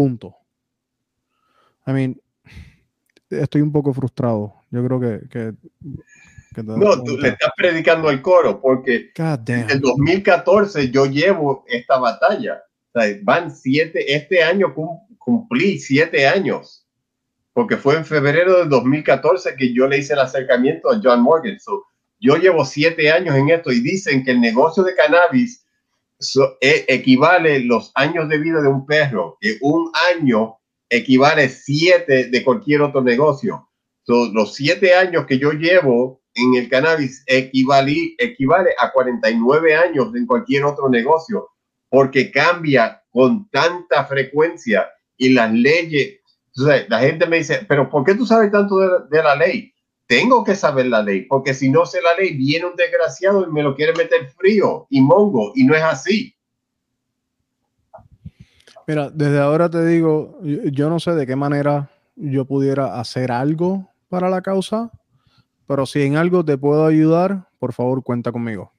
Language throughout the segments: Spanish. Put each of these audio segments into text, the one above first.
Punto. I mean, estoy un poco frustrado. Yo creo que. no, tú le estás predicando al coro porque en el 2014 yo llevo esta batalla. van siete, este año cumplí siete años porque fue en febrero del 2014 que yo le hice el acercamiento a John Morgan. yo llevo siete años en esto y dicen que el negocio de cannabis e, equivale los años de vida de un perro, que un año equivale siete de cualquier otro negocio. los siete años que yo llevo en el cannabis equivale, equivale a 49 años en cualquier otro negocio, porque cambia con tanta frecuencia y las leyes. la gente me dice, pero ¿por qué tú sabes tanto de la ley? Tengo que saber la ley, porque si no sé la ley, viene un desgraciado y me lo quiere meter frío y mongo, y no es así. Mira, desde ahora te digo, yo no sé de qué manera yo pudiera hacer algo para la causa, pero si en algo te puedo ayudar, por favor, cuenta conmigo.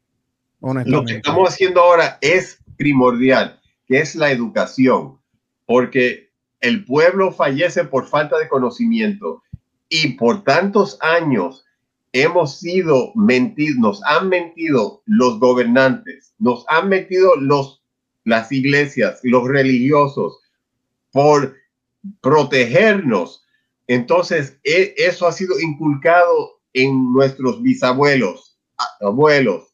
Lo que estamos haciendo ahora es primordial, que es la educación, porque el pueblo fallece por falta de conocimiento y por tantos años hemos sido mentidos, nos han mentido los gobernantes, nos han mentido los, las iglesias, los religiosos, por protegernos. Entonces, e, eso ha sido inculcado en nuestros bisabuelos, abuelos,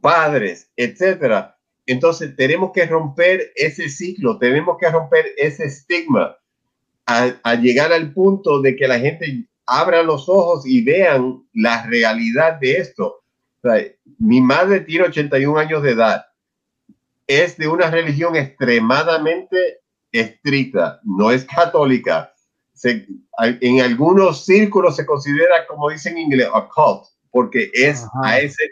padres, etcétera. Entonces, tenemos que romper ese ciclo, tenemos que romper ese estigma a, llegar al punto de que la gente abra los ojos y vean la realidad de esto. mi madre tiene 81 años de edad. Es de una religión extremadamente estricta, no es católica. en algunos círculos se considera, como dicen en inglés, a cult, porque es a ese,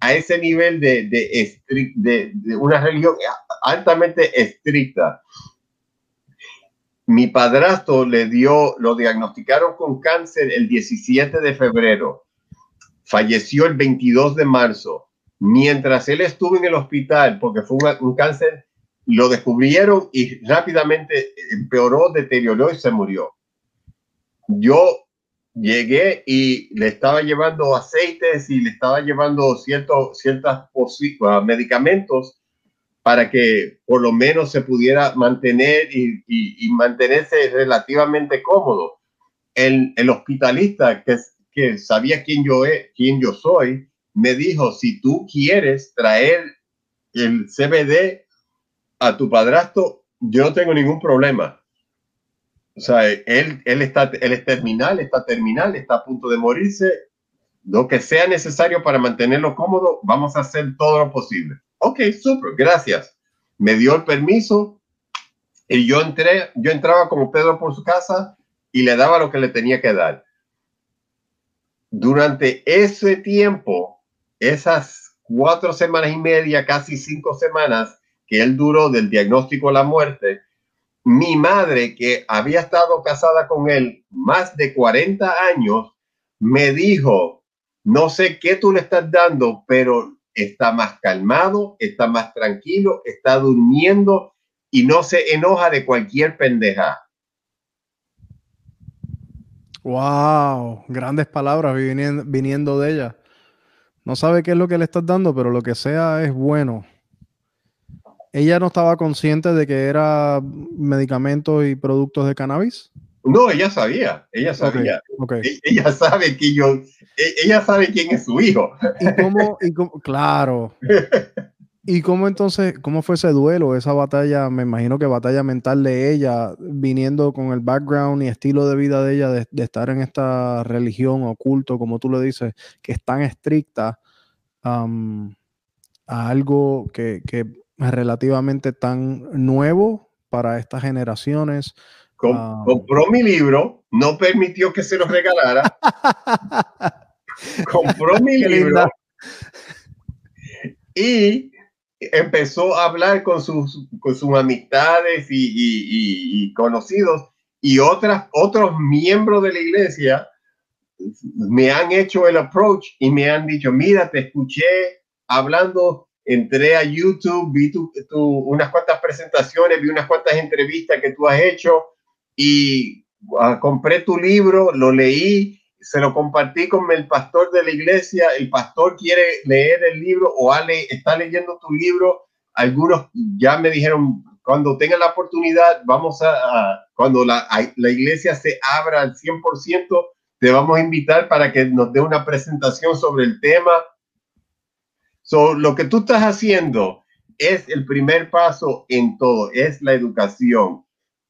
a ese nivel de, de, de, una religión altamente estricta mi padrastro le dio, lo diagnosticaron con cáncer el 17 de febrero. Falleció el 22 de marzo. Mientras él estuvo en el hospital, porque fue un, cáncer, lo descubrieron y rápidamente empeoró, deterioró y se murió. Yo llegué y le estaba llevando aceites y le estaba llevando ciertos ciertas medicamentos para que por lo menos se pudiera mantener y, mantenerse relativamente cómodo. El, el hospitalista que, sabía quién yo, quién yo soy, me dijo, si tú quieres traer el CBD a tu padrastro, yo no tengo ningún problema. O sea, él, él, está, él es terminal, está terminal, está a punto de morirse. Lo que sea necesario para mantenerlo cómodo, vamos a hacer todo lo posible. Ok, súper, gracias. Me dio el permiso y yo entré, yo entraba como Pedro por su casa y le daba lo que le tenía que dar. Durante ese tiempo, esas cuatro semanas y media, casi cinco semanas que él duró del diagnóstico a la muerte, mi madre, que había estado casada con él más de 40 años, me dijo, no sé qué tú le estás dando, pero está más calmado, está más tranquilo, está durmiendo y no se enoja de cualquier pendeja. Wow, grandes palabras viniendo, de ella. No sabe qué es lo que le estás dando, pero lo que sea es bueno. ¿Ella no estaba consciente de que era medicamentos y productos de cannabis? No, ella sabía, ella sabía. E-, ella sabe que yo, e-, ella sabe quién es su hijo. ¿Y cómo, claro. ¿Y cómo entonces, cómo fue ese duelo, esa batalla, me imagino que batalla mental de ella, viniendo con el background y estilo de vida de ella, de, estar en esta religión oculto, como tú le dices, que es tan estricta, a algo que, que es relativamente tan nuevo para estas generaciones? Ah. compró mi libro, no permitió que se lo regalara. compró mi libro y empezó a hablar con sus, con sus amistades y, conocidos y otras, otros miembros de la iglesia me han hecho el approach y me han dicho, mira, te escuché hablando entré a YouTube, vi tu, unas cuantas presentaciones, vi unas cuantas entrevistas que tú has hecho y ah, compré tu libro, lo leí, se lo compartí con el pastor de la iglesia, el pastor quiere leer el libro o está leyendo tu libro, algunos ya me dijeron, cuando tenga la oportunidad, vamos a, cuando la, la, iglesia se abra al 100%, te vamos a invitar para que nos dé una presentación sobre el tema. So, lo que tú estás haciendo es el primer paso en todo, es la educación.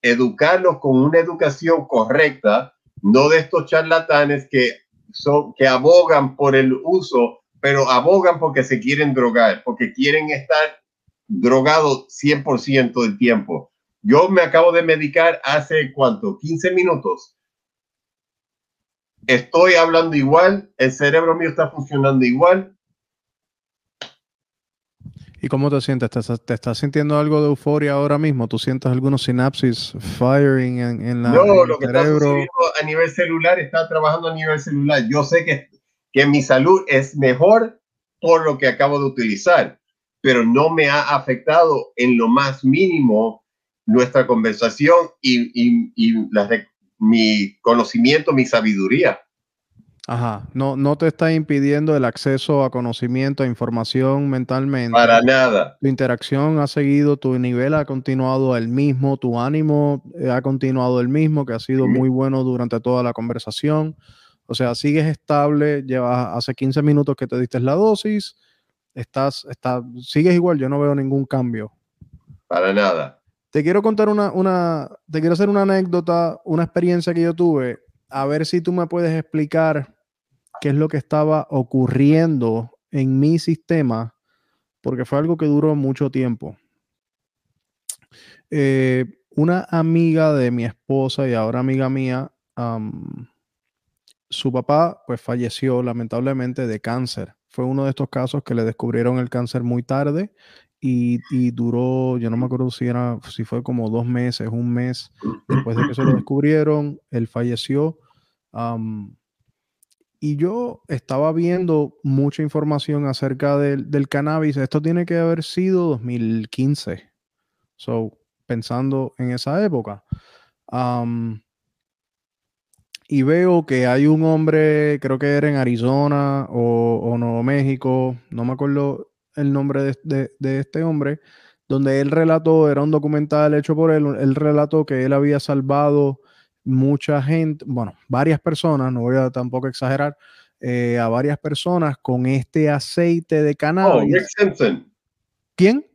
Educarlos con una educación correcta, no de estos charlatanes que, son, que abogan por el uso, pero abogan porque se quieren drogar, porque quieren estar drogado 100% del tiempo. Yo me acabo de medicar hace cuánto, 15 minutos. Estoy hablando igual, el cerebro mío está funcionando igual. ¿Y cómo te sientes? ¿Te, estás sintiendo algo de euforia ahora mismo? ¿Tú sientes algunos sinapsis firing en, la No, lo que cerebro? está a nivel celular está trabajando a nivel celular. Yo sé que, que mi salud es mejor por lo que acabo de utilizar pero no me ha afectado en lo más mínimo nuestra conversación y, mi conocimiento, mi sabiduría. Ajá, no, no te está impidiendo el acceso a conocimiento, a información mentalmente. Para nada. Tu interacción ha seguido, tu nivel ha continuado el mismo, tu ánimo eh, ha continuado el mismo, que ha sido muy bueno durante toda la conversación. O sea, sigues estable, llevas hace 15 minutos que te diste la dosis, estás, está, sigues igual, yo no veo ningún cambio. Para nada. Te quiero contar una, una, te quiero hacer una anécdota, una experiencia que yo tuve, a ver si tú me puedes explicar qué es lo que estaba ocurriendo en mi sistema, porque fue algo que duró mucho tiempo. Eh, una amiga de mi esposa y ahora amiga mía, su papá pues falleció lamentablemente de cáncer fue uno de estos casos que le descubrieron el cáncer muy tarde y, duró, yo no me acuerdo si era, si fue como dos meses, un mes después de que se lo descubrieron, él falleció. y yo estaba viendo mucha información acerca del, cannabis. Esto tiene que haber sido 2015. So, pensando en esa época y veo que hay un hombre, creo que era en Arizona o, Nuevo México, no me acuerdo el nombre de, este hombre, donde él relató, era un documental hecho por él, él relató que él había salvado mucha gente, bueno, varias personas, no voy a tampoco exagerar, eh, a varias personas con este aceite de cannabis. Oh, Rick Simpson. ¿Quién?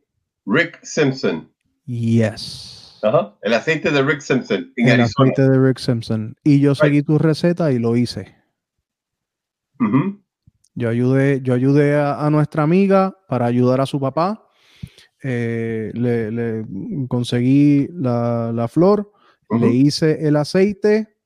Rick Simpson. Yes. El aceite de Rick Simpson. el aceite de Rick Simpson. Y yo seguí tu receta y lo hice. Yo ayudé, yo ayudé a, nuestra amiga para ayudar a su papá. Eh, le, conseguí la, flor, le hice el aceite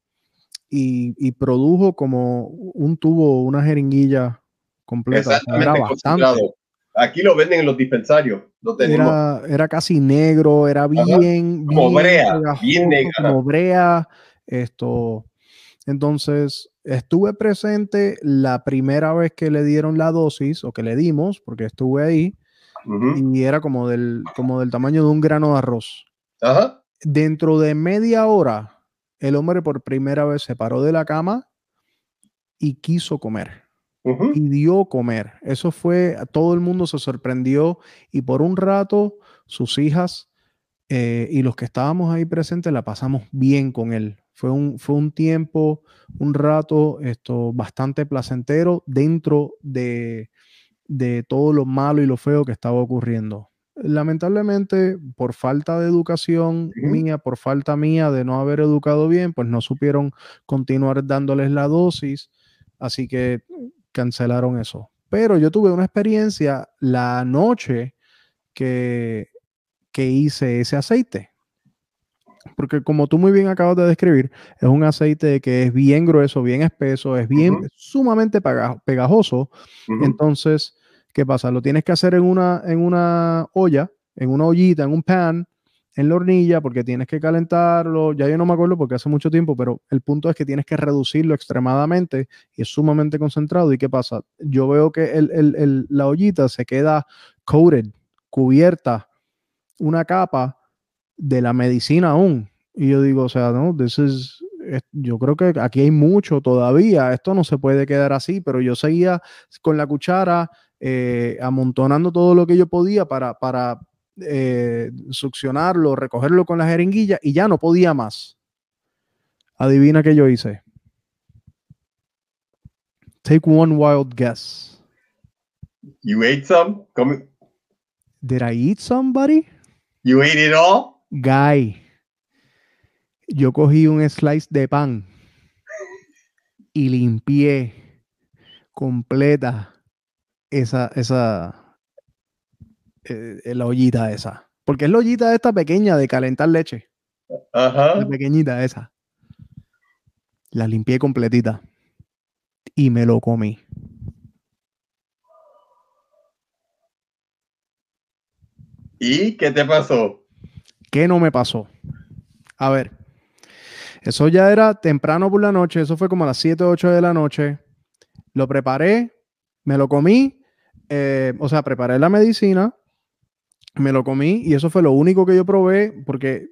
y, produjo como un tubo, una jeringuilla completa. Era bastante. Aquí lo venden en los dispensarios. Era, casi negro, era bien, como brea, bien negra. Como brea. Esto. Entonces, estuve presente la primera vez que le dieron la dosis o que le dimos, porque estuve ahí, y era como del, como del tamaño de un grano de arroz. Dentro de media hora, el hombre por primera vez se paró de la cama y quiso comer y dio comer. Eso fue, todo el mundo se sorprendió y por un rato sus hijas eh, y los que estábamos ahí presentes la pasamos bien con él. Fue un, fue un tiempo, un rato esto, bastante placentero dentro de, de todo lo malo y lo feo que estaba ocurriendo. Lamentablemente, por falta de educación mía, por falta mía de no haber educado bien, pues no supieron continuar dándoles la dosis. Así que cancelaron eso. Pero yo tuve una experiencia la noche que, que hice ese aceite. Porque como tú muy bien acabas de describir, es un aceite que es bien grueso, bien espeso, es bien sumamente pegajoso. Entonces, ¿qué pasa? Lo tienes que hacer en una, en una olla, en una ollita, en un pan, en la hornilla porque tienes que calentarlo, ya yo no me acuerdo porque hace mucho tiempo, pero el punto es que tienes que reducirlo extremadamente y es sumamente concentrado. ¿Y qué pasa? Yo veo que el, la ollita se queda coated, cubierta, una capa de la medicina aún. Y yo digo, o sea, no, this is, yo creo que aquí hay mucho todavía, esto no se puede quedar así, pero yo seguía con la cuchara eh, amontonando todo lo que yo podía para, para eh, succionarlo, recogerlo con la jeringuilla y ya no podía más. Adivina qué yo hice. Take one wild guess. You ate some? Did I eat somebody? You ate it all? Guy. Yo cogí un slice de pan y limpié completa esa, esa, eh, la ollita esa. Porque es la ollita esta pequeña de calentar leche. Ajá. La pequeñita esa. La limpié completita y me lo comí. ¿Y qué te pasó? ¿Qué no me pasó? A ver, eso ya era temprano por la noche, eso fue como a las 7 o 8 de la noche. Lo preparé, me lo comí, eh, o sea, preparé la medicina, me lo comí y eso fue lo único que yo probé porque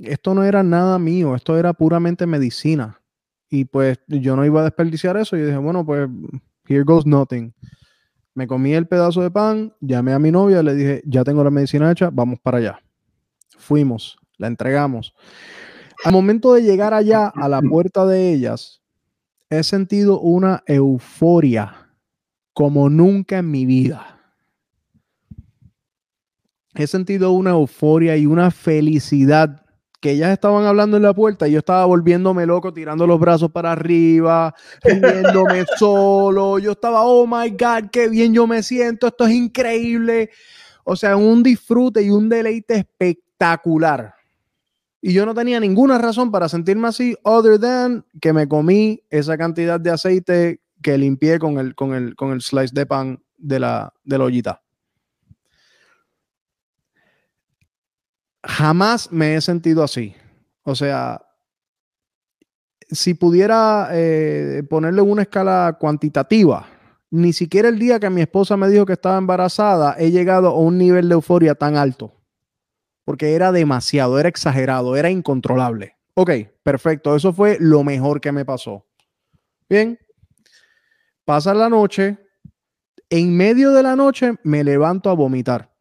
esto no era nada mío, esto era puramente medicina. Y pues yo no iba a desperdiciar eso y dije, bueno, pues here goes nothing. Me comí el pedazo de pan, llamé a mi novia, le dije, ya tengo la medicina hecha, vamos para allá. Fuimos, la entregamos. Al momento de llegar allá a la puerta de ellas, he sentido una euforia como nunca en mi vida. He sentido una euforia y una felicidad que ellas estaban hablando en la puerta y yo estaba volviéndome loco, tirando los brazos para arriba, riéndome solo. Yo estaba, oh my God, qué bien yo me siento, esto es increíble. O sea, un disfrute y un deleite espectacular. Y yo no tenía ninguna razón para sentirme así, other than que me comí esa cantidad de aceite que limpié con el, con el, con el slice de pan de la, de la ollita. Jamás me he sentido así. O sea, si pudiera eh, ponerle una escala cuantitativa, ni siquiera el día que mi esposa me dijo que estaba embarazada he llegado a un nivel de euforia tan alto porque era demasiado, era exagerado, era incontrolable. Ok, perfecto, eso fue lo mejor que me pasó. Bien, pasa la noche, en medio de la noche me levanto a vomitar.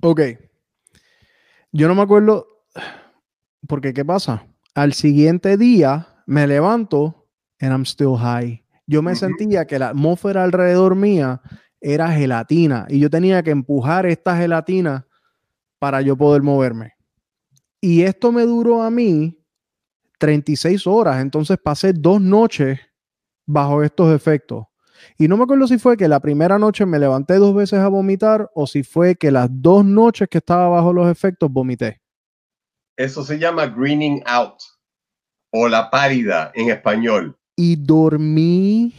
Ok, yo no me acuerdo, porque ¿qué pasa? Al siguiente día me levanto and I'm still high. Yo me sentía que la atmósfera alrededor mía era gelatina y yo tenía que empujar esta gelatina para yo poder moverme. Y esto me duró a mí 36 horas, entonces pasé dos noches bajo estos efectos. Y no me acuerdo si fue que la primera noche me levanté dos veces a vomitar o si fue que las dos noches que estaba bajo los efectos vomité. Eso se llama greening out o la pálida en español. Y dormí,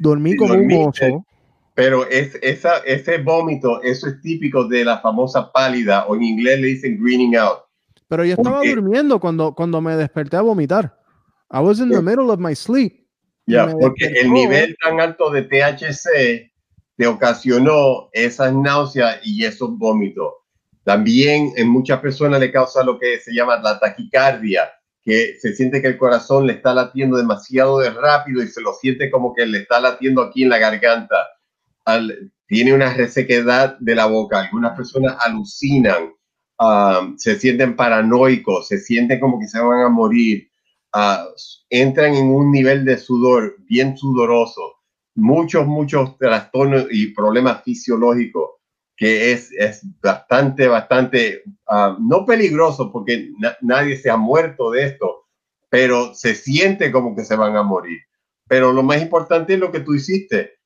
dormí como un oso. Pero es, esa, ese vómito, eso es típico de la famosa pálida, o en inglés le dicen greening out. Pero yo estaba durmiendo cuando, cuando me desperté a vomitar. I was in the middle of my sleep. Ya, porque el nivel tan alto de THC te ocasionó esas náuseas y esos vómitos. También en muchas personas le causa lo que se llama la taquicardia, que se siente que el corazón le está latiendo demasiado de rápido y se lo siente como que le está latiendo aquí en la garganta tiene una resequedad de la boca, algunas personas alucinan, um, se sienten paranoicos, se sienten como que se van a morir, uh, entran en un nivel de sudor bien sudoroso, muchos, muchos trastornos y problemas fisiológicos que es, es bastante, bastante, uh, no peligroso porque nadie se ha muerto de esto, pero se siente como que se van a morir. Pero lo más importante es lo que tú hiciste,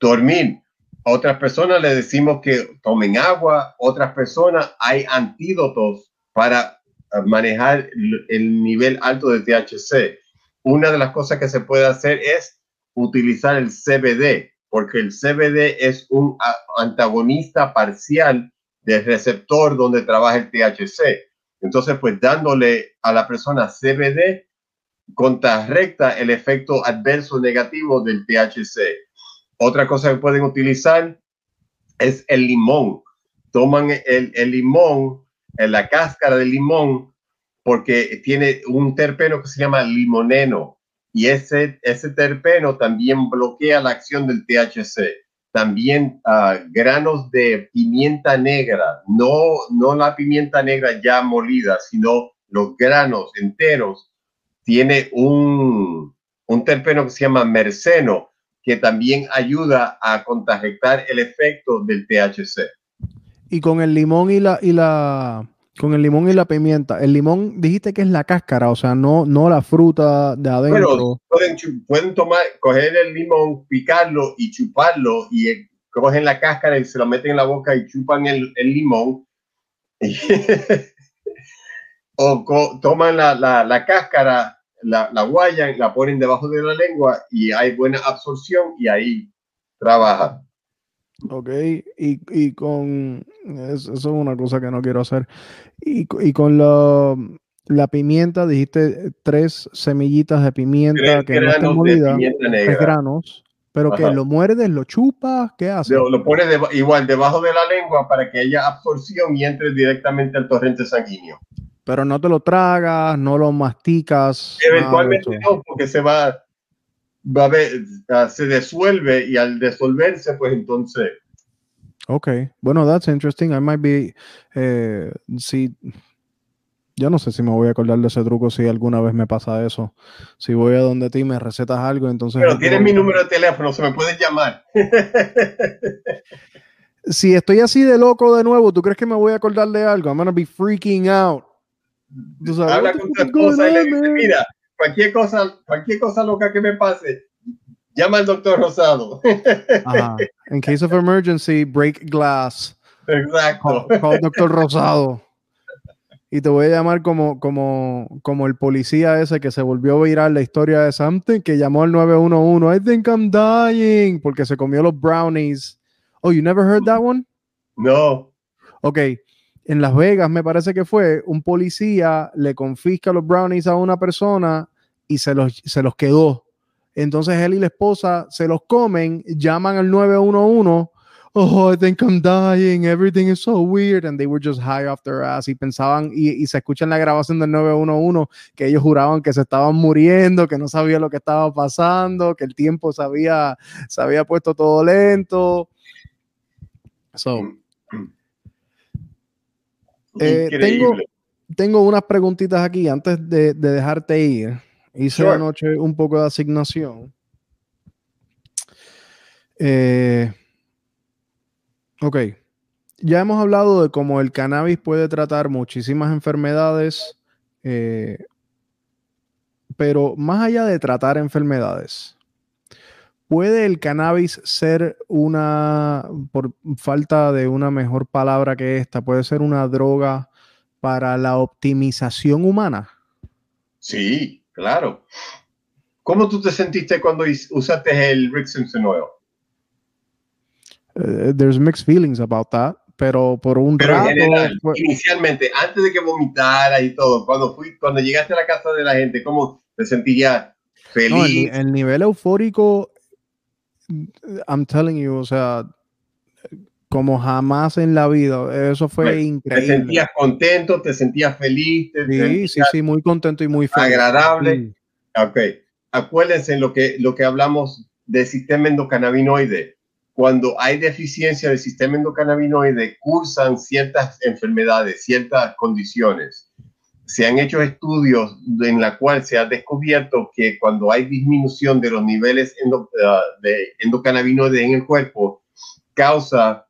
dormir. A otras personas le decimos que tomen agua, otras personas hay antídotos para eh, manejar el nivel alto de THC. Una de las cosas que se puede hacer es utilizar el CBD, porque el CBD es un antagonista parcial del receptor donde trabaja el THC. Entonces, pues dándole a la persona CBD contrarrecta el efecto adverso negativo del THC Otra cosa que pueden utilizar es el limón. Toman el, el limón, la cáscara del limón, porque tiene un terpeno que se llama limoneno y ese, terpeno también bloquea la acción del THC. También uh, granos de pimienta negra, no, no la pimienta negra ya molida, sino los granos enteros, tiene un, un terpeno que se llama merceno, que también ayuda a contrarrestar el efecto del THC. Y con el limón y la, y la, con el limón y la pimienta. El limón dijiste que es la cáscara, o sea, no, no la fruta de adentro. pueden, pueden tomar, coger el limón, picarlo y chuparlo y eh, cogen la cáscara y se lo meten en la boca y chupan el, el limón. o toman la, la, la cáscara, la, la guayan, la ponen debajo de la lengua y hay buena absorción y ahí trabaja. Ok, y, y con eso, es una cosa que no quiero hacer. Y, y con la, la, pimienta, dijiste tres semillitas de pimienta que no están molidas, tres granos, pero que lo muerdes, lo chupas, ¿qué haces? Lo, lo pones igual debajo de la lengua para que haya absorción y entre directamente al torrente sanguíneo. Pero no te lo tragas, no lo masticas. Eventualmente no, porque se va, va a ver, ah, se disuelve y al disolverse, pues entonces. Ok, bueno, that's interesting. I might be, eh, si, yo no sé si me voy a acordar de ese truco si alguna vez me pasa eso. Si voy a donde ti me recetas algo, entonces. Pero tienes mi número de teléfono, se me puedes llamar. si estoy así de loco de nuevo, ¿tú crees que me voy a acordar de algo? I'm gonna be freaking out. Habla con tu esposa y le dice, mira, cualquier cosa, cualquier cosa loca que me pase, llama al doctor Rosado. En case of emergency, break glass. Exacto. Call, doctor Rosado. Y te voy a llamar como, como, como el policía ese que se volvió a viral la historia de Something, que llamó al 911. I think I'm dying. Porque se comió los brownies. Oh, you never heard that one? No. Ok en Las Vegas, me parece que fue, un policía le confisca los brownies a una persona y se los, se los quedó. Entonces él y la esposa se los comen, llaman al 911. Oh, I think I'm dying. Everything is so weird. And they were just high off their ass. Y pensaban, y, se escucha en la grabación del 911 que ellos juraban que se estaban muriendo, que no sabía lo que estaba pasando, que el tiempo se había puesto todo lento. So, eh, tengo, tengo unas preguntitas aquí antes de, dejarte ir. Hice anoche un poco de asignación. Eh, ok. Ya hemos hablado de cómo el cannabis puede tratar muchísimas enfermedades, eh, pero más allá de tratar enfermedades, ¿puede el cannabis ser una, por falta de una mejor palabra que esta, puede ser una droga para la optimización humana? Sí, claro. ¿Cómo tú te sentiste cuando usaste el Rick Simpson Oil? Eh, there's mixed feelings about that, pero por un rato, inicialmente, antes de que vomitara y todo, cuando fui, cuando llegaste a la casa de la gente, ¿cómo te sentías feliz? el, nivel eufórico I'm telling you, o sea, como jamás en la vida. Eso fue increíble. Te sentías contento, te sentías feliz. sí, sí, sí, muy contento y muy feliz. Agradable. Ok. Acuérdense lo que, lo que hablamos del sistema endocannabinoide. Cuando hay deficiencia del sistema endocannabinoide, cursan ciertas enfermedades, ciertas condiciones se han hecho estudios en la cual se ha descubierto que cuando hay disminución de los niveles ah, de endocannabinoides en el cuerpo, causa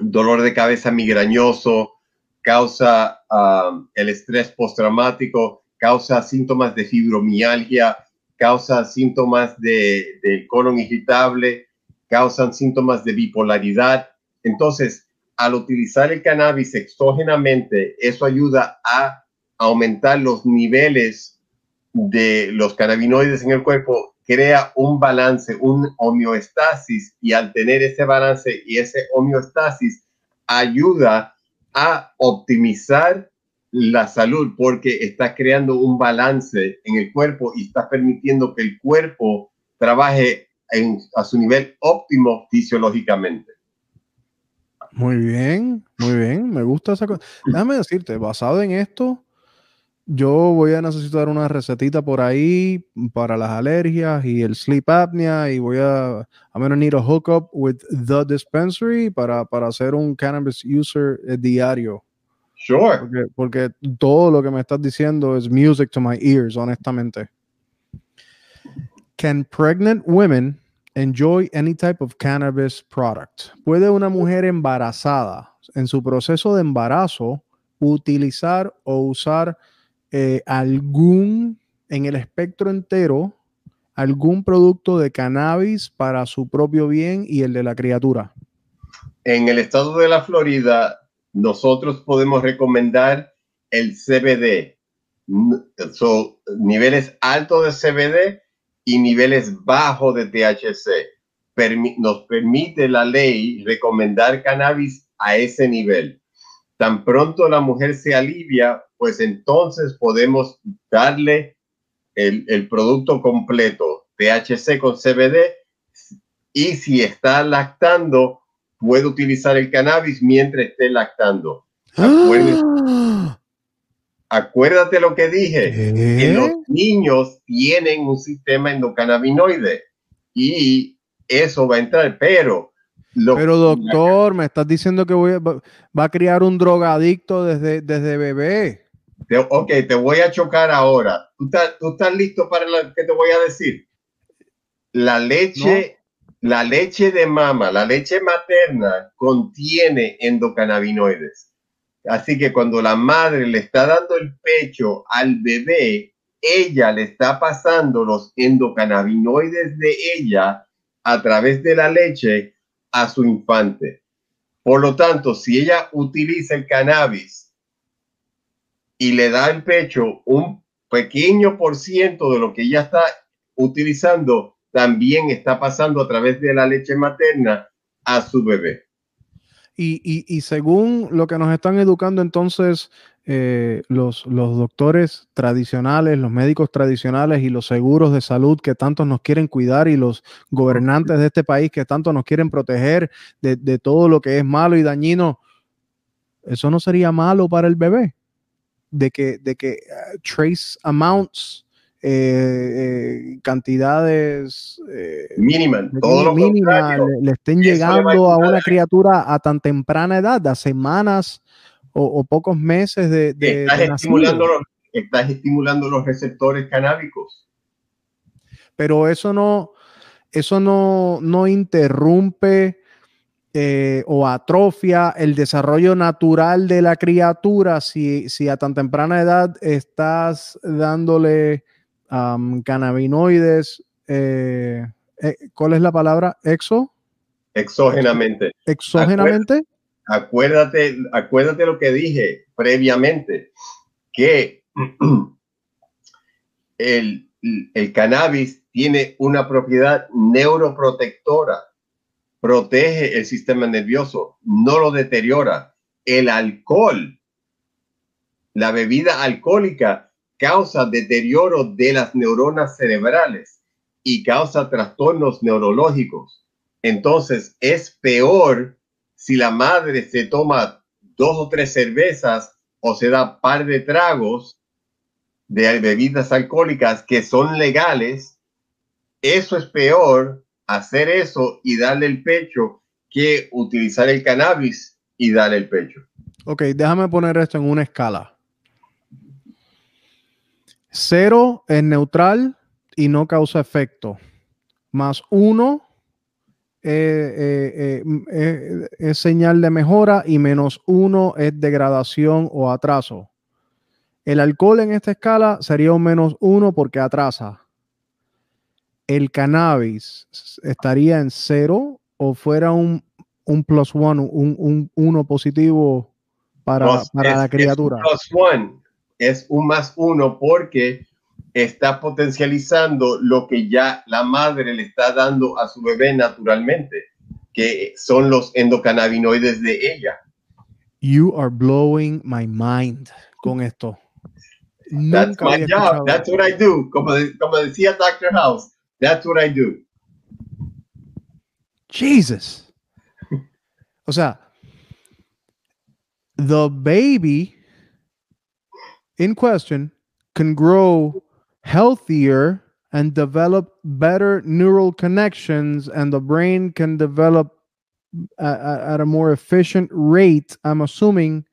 dolor de cabeza migrañoso, causa ah, el estrés postraumático, causa síntomas de fibromialgia, causa síntomas de, del colon irritable, causan síntomas de bipolaridad. Entonces, al utilizar el cannabis exógenamente, eso ayuda a aumentar los niveles de los cannabinoides en el cuerpo, crea un balance, un homeostasis y al tener ese balance y ese homeostasis ayuda a optimizar la salud porque está creando un balance en el cuerpo y está permitiendo que el cuerpo trabaje a su nivel óptimo fisiológicamente. Muy bien, muy bien, me gusta esa cosa. Déjame decirte, basado en esto, yo voy a necesitar una recetita por ahí para las alergias y el sleep apnea y voy a I'm gonna need a hookup with the dispensary para, para hacer un cannabis user eh, diario. Sure. Porque, porque todo lo que me estás diciendo es music to my ears, honestamente. Can pregnant women enjoy any type of cannabis product? ¿Puede una mujer embarazada en su proceso de embarazo utilizar o usar eh, algún, en el espectro entero, algún producto de cannabis para su propio bien y el de la criatura? En el estado de la Florida, nosotros podemos recomendar el CBD, so, niveles altos de CBD y niveles bajos de THC. nos permite la ley recomendar cannabis a ese nivel. Tan pronto la mujer se alivia, pues entonces podemos darle el, el producto completo, THC con CBD, y si está lactando, puede utilizar el cannabis mientras esté lactando. Acuérdate, lo que dije, que los niños tienen un sistema endocannabinoide y eso va a entrar, pero... pero doctor, me estás diciendo que voy va a criar un drogadicto desde, desde bebé. Ok, te voy a chocar ahora. ¿Tú estás, listo para lo que te voy a decir? La leche la leche de mama, la leche materna, contiene endocannabinoides. Así que cuando la madre le está dando el pecho al bebé, ella le está pasando los endocannabinoides de ella a través de la leche a su infante. Por lo tanto, si ella utiliza el cannabis y le da el pecho un pequeño por ciento de lo que ella está utilizando, también está pasando a través de la leche materna a su bebé. Y, según lo que nos están educando entonces eh, los, los doctores tradicionales, los médicos tradicionales y los seguros de salud que tanto nos quieren cuidar y los gobernantes de este país que tanto nos quieren proteger de, de todo lo que es malo y dañino, ¿eso no sería malo para el bebé? De que, de que uh, trace amounts eh, eh, cantidades eh, mínimas, le, estén llegando a, una criatura a tan temprana edad, a semanas o, pocos meses de, de estás, estimulando los, estás estimulando los receptores canábicos. Pero eso no, eso no, no interrumpe o atrofia el desarrollo natural de la criatura si, si a tan temprana edad estás dándole cannabinoides, eh, eh, ¿cuál es la palabra? Exo. Exógenamente. Exógenamente. Acuérdate, acuérdate lo que dije previamente, que el, el cannabis tiene una propiedad neuroprotectora, protege el sistema nervioso, no lo deteriora. El alcohol, la bebida alcohólica, causa deterioro de las neuronas cerebrales y causa trastornos neurológicos. Entonces es peor si la madre se toma dos o tres cervezas o se da par de tragos de bebidas alcohólicas que son legales. Eso es peor hacer eso y darle el pecho que utilizar el cannabis y darle el pecho. Ok, déjame poner esto en una escala. Cero es neutral y no causa efecto. Más uno eh, eh, eh, es señal de mejora y menos uno es degradación o atraso. El alcohol en esta escala sería un menos uno porque atrasa. El cannabis estaría en cero o fuera un, un plus one, un, uno positivo para, la criatura es un más uno porque está potencializando lo que ya la madre le está dando a su bebé naturalmente, que son los endocannabinoides de ella. You are blowing my mind con esto. That's my job. That's what I do. Como, como decía Dr. House, that's what I do. Jesus. O sea, the baby in question can grow healthier and develop better neural connections, and the brain can develop at a more efficient rate. I'm assuming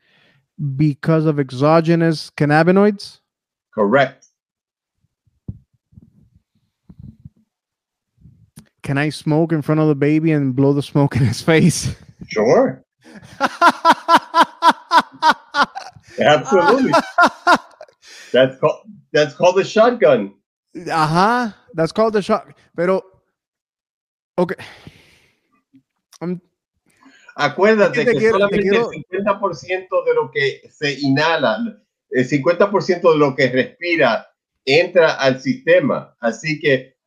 because of exogenous cannabinoids. Correct. Can I smoke in front of the baby and blow the smoke in his face? Sure. Absolutely. that's called that's called the shotgun. Ajá, that's called the shot. Pero, okay. I'm, Acuérdate que, quiero, solamente quiero... el 50% de lo que se inhala, el 50% de lo que respira entra al sistema. Así que,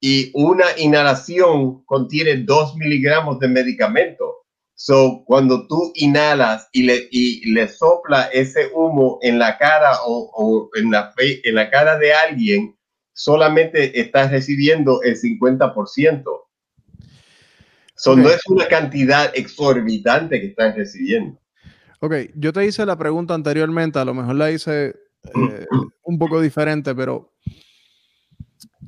y una inhalación contiene 2 miligramos de medicamento. So, cuando tú inhalas y le, y le sopla ese humo en la cara o, o en, la en la cara de alguien, solamente estás recibiendo el 50%. So, No es una cantidad exorbitante que estás recibiendo. Ok, yo te hice la pregunta anteriormente, a lo mejor la hice eh, un poco diferente, pero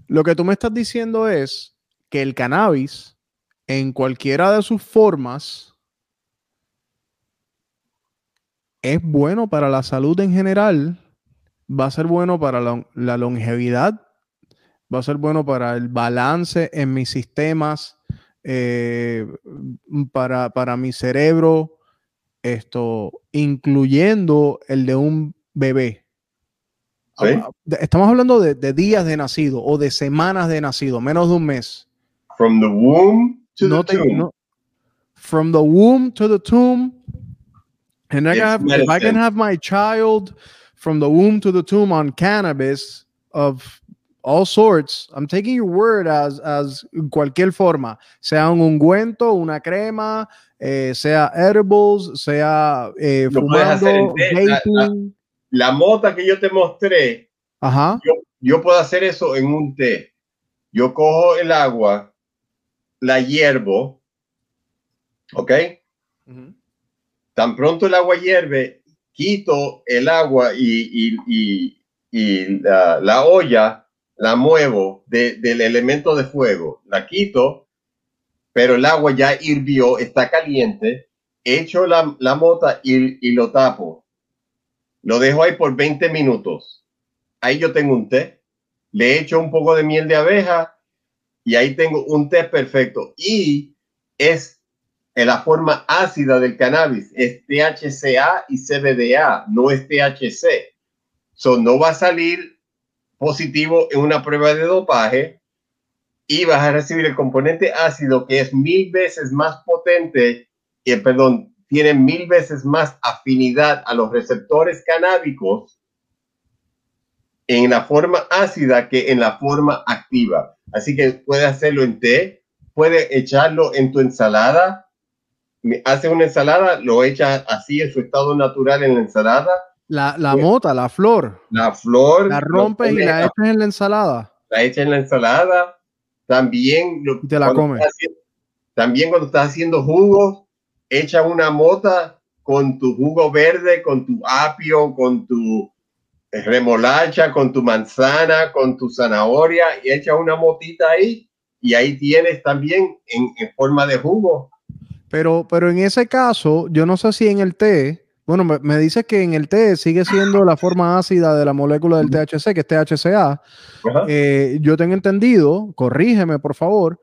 lo que tú me estás diciendo es que el cannabis, en cualquiera de sus formas, es bueno para la salud en general, va a ser bueno para la, longevidad, va a ser bueno para el balance en mis sistemas, eh, para, para, mi cerebro, esto, incluyendo el de un bebé. Estamos hablando de, días de nacido o de semanas de nacido, menos de un mes. From the womb to the tomb. from the womb to the tomb And I have, if I can have my child from the womb to the tomb on cannabis of all sorts, I'm taking your word as, as cualquier forma, sea un ungüento, una crema, eh, sea edibles, sea eh, fumando, vaping. La, mota que yo te mostré, Ajá. Yo, yo, puedo hacer eso en un té. Yo cojo el agua, la hiervo, ¿ok? Uh -huh Tan pronto el agua hierve, quito el agua y, la, olla, la muevo del elemento de fuego, la quito, pero el agua ya hirvió, está caliente, echo la, la mota y, y lo tapo. Lo dejo ahí por 20 minutos. Ahí yo tengo un té. Le echo un poco de miel de abeja y ahí tengo un té perfecto. Y es en la forma ácida del cannabis es THCA y CBDA, no es THC. So, no va a salir positivo en una prueba de dopaje y vas a recibir el componente ácido que es mil veces más potente, y, perdón, tiene mil veces más afinidad a los receptores canábicos en la forma ácida que en la forma activa. Así que puede hacerlo en té, puede echarlo en tu ensalada, hace una ensalada, lo echa así en su estado natural en la ensalada. La, la pues, mota, la flor. La flor. La rompes y la echas en la ensalada. La echas en la ensalada. También. Y te la comes. También cuando estás haciendo jugos, echa una mota con tu jugo verde, con tu apio, con tu remolacha, con tu manzana, con tu zanahoria y echa una motita ahí y ahí tienes también en, en forma de jugo. Pero, pero en ese caso, yo no sé si en el té, bueno, me, me dices que en el té sigue siendo la forma ácida de la molécula del THC, que es THCA. Eh, yo tengo entendido, corrígeme por favor,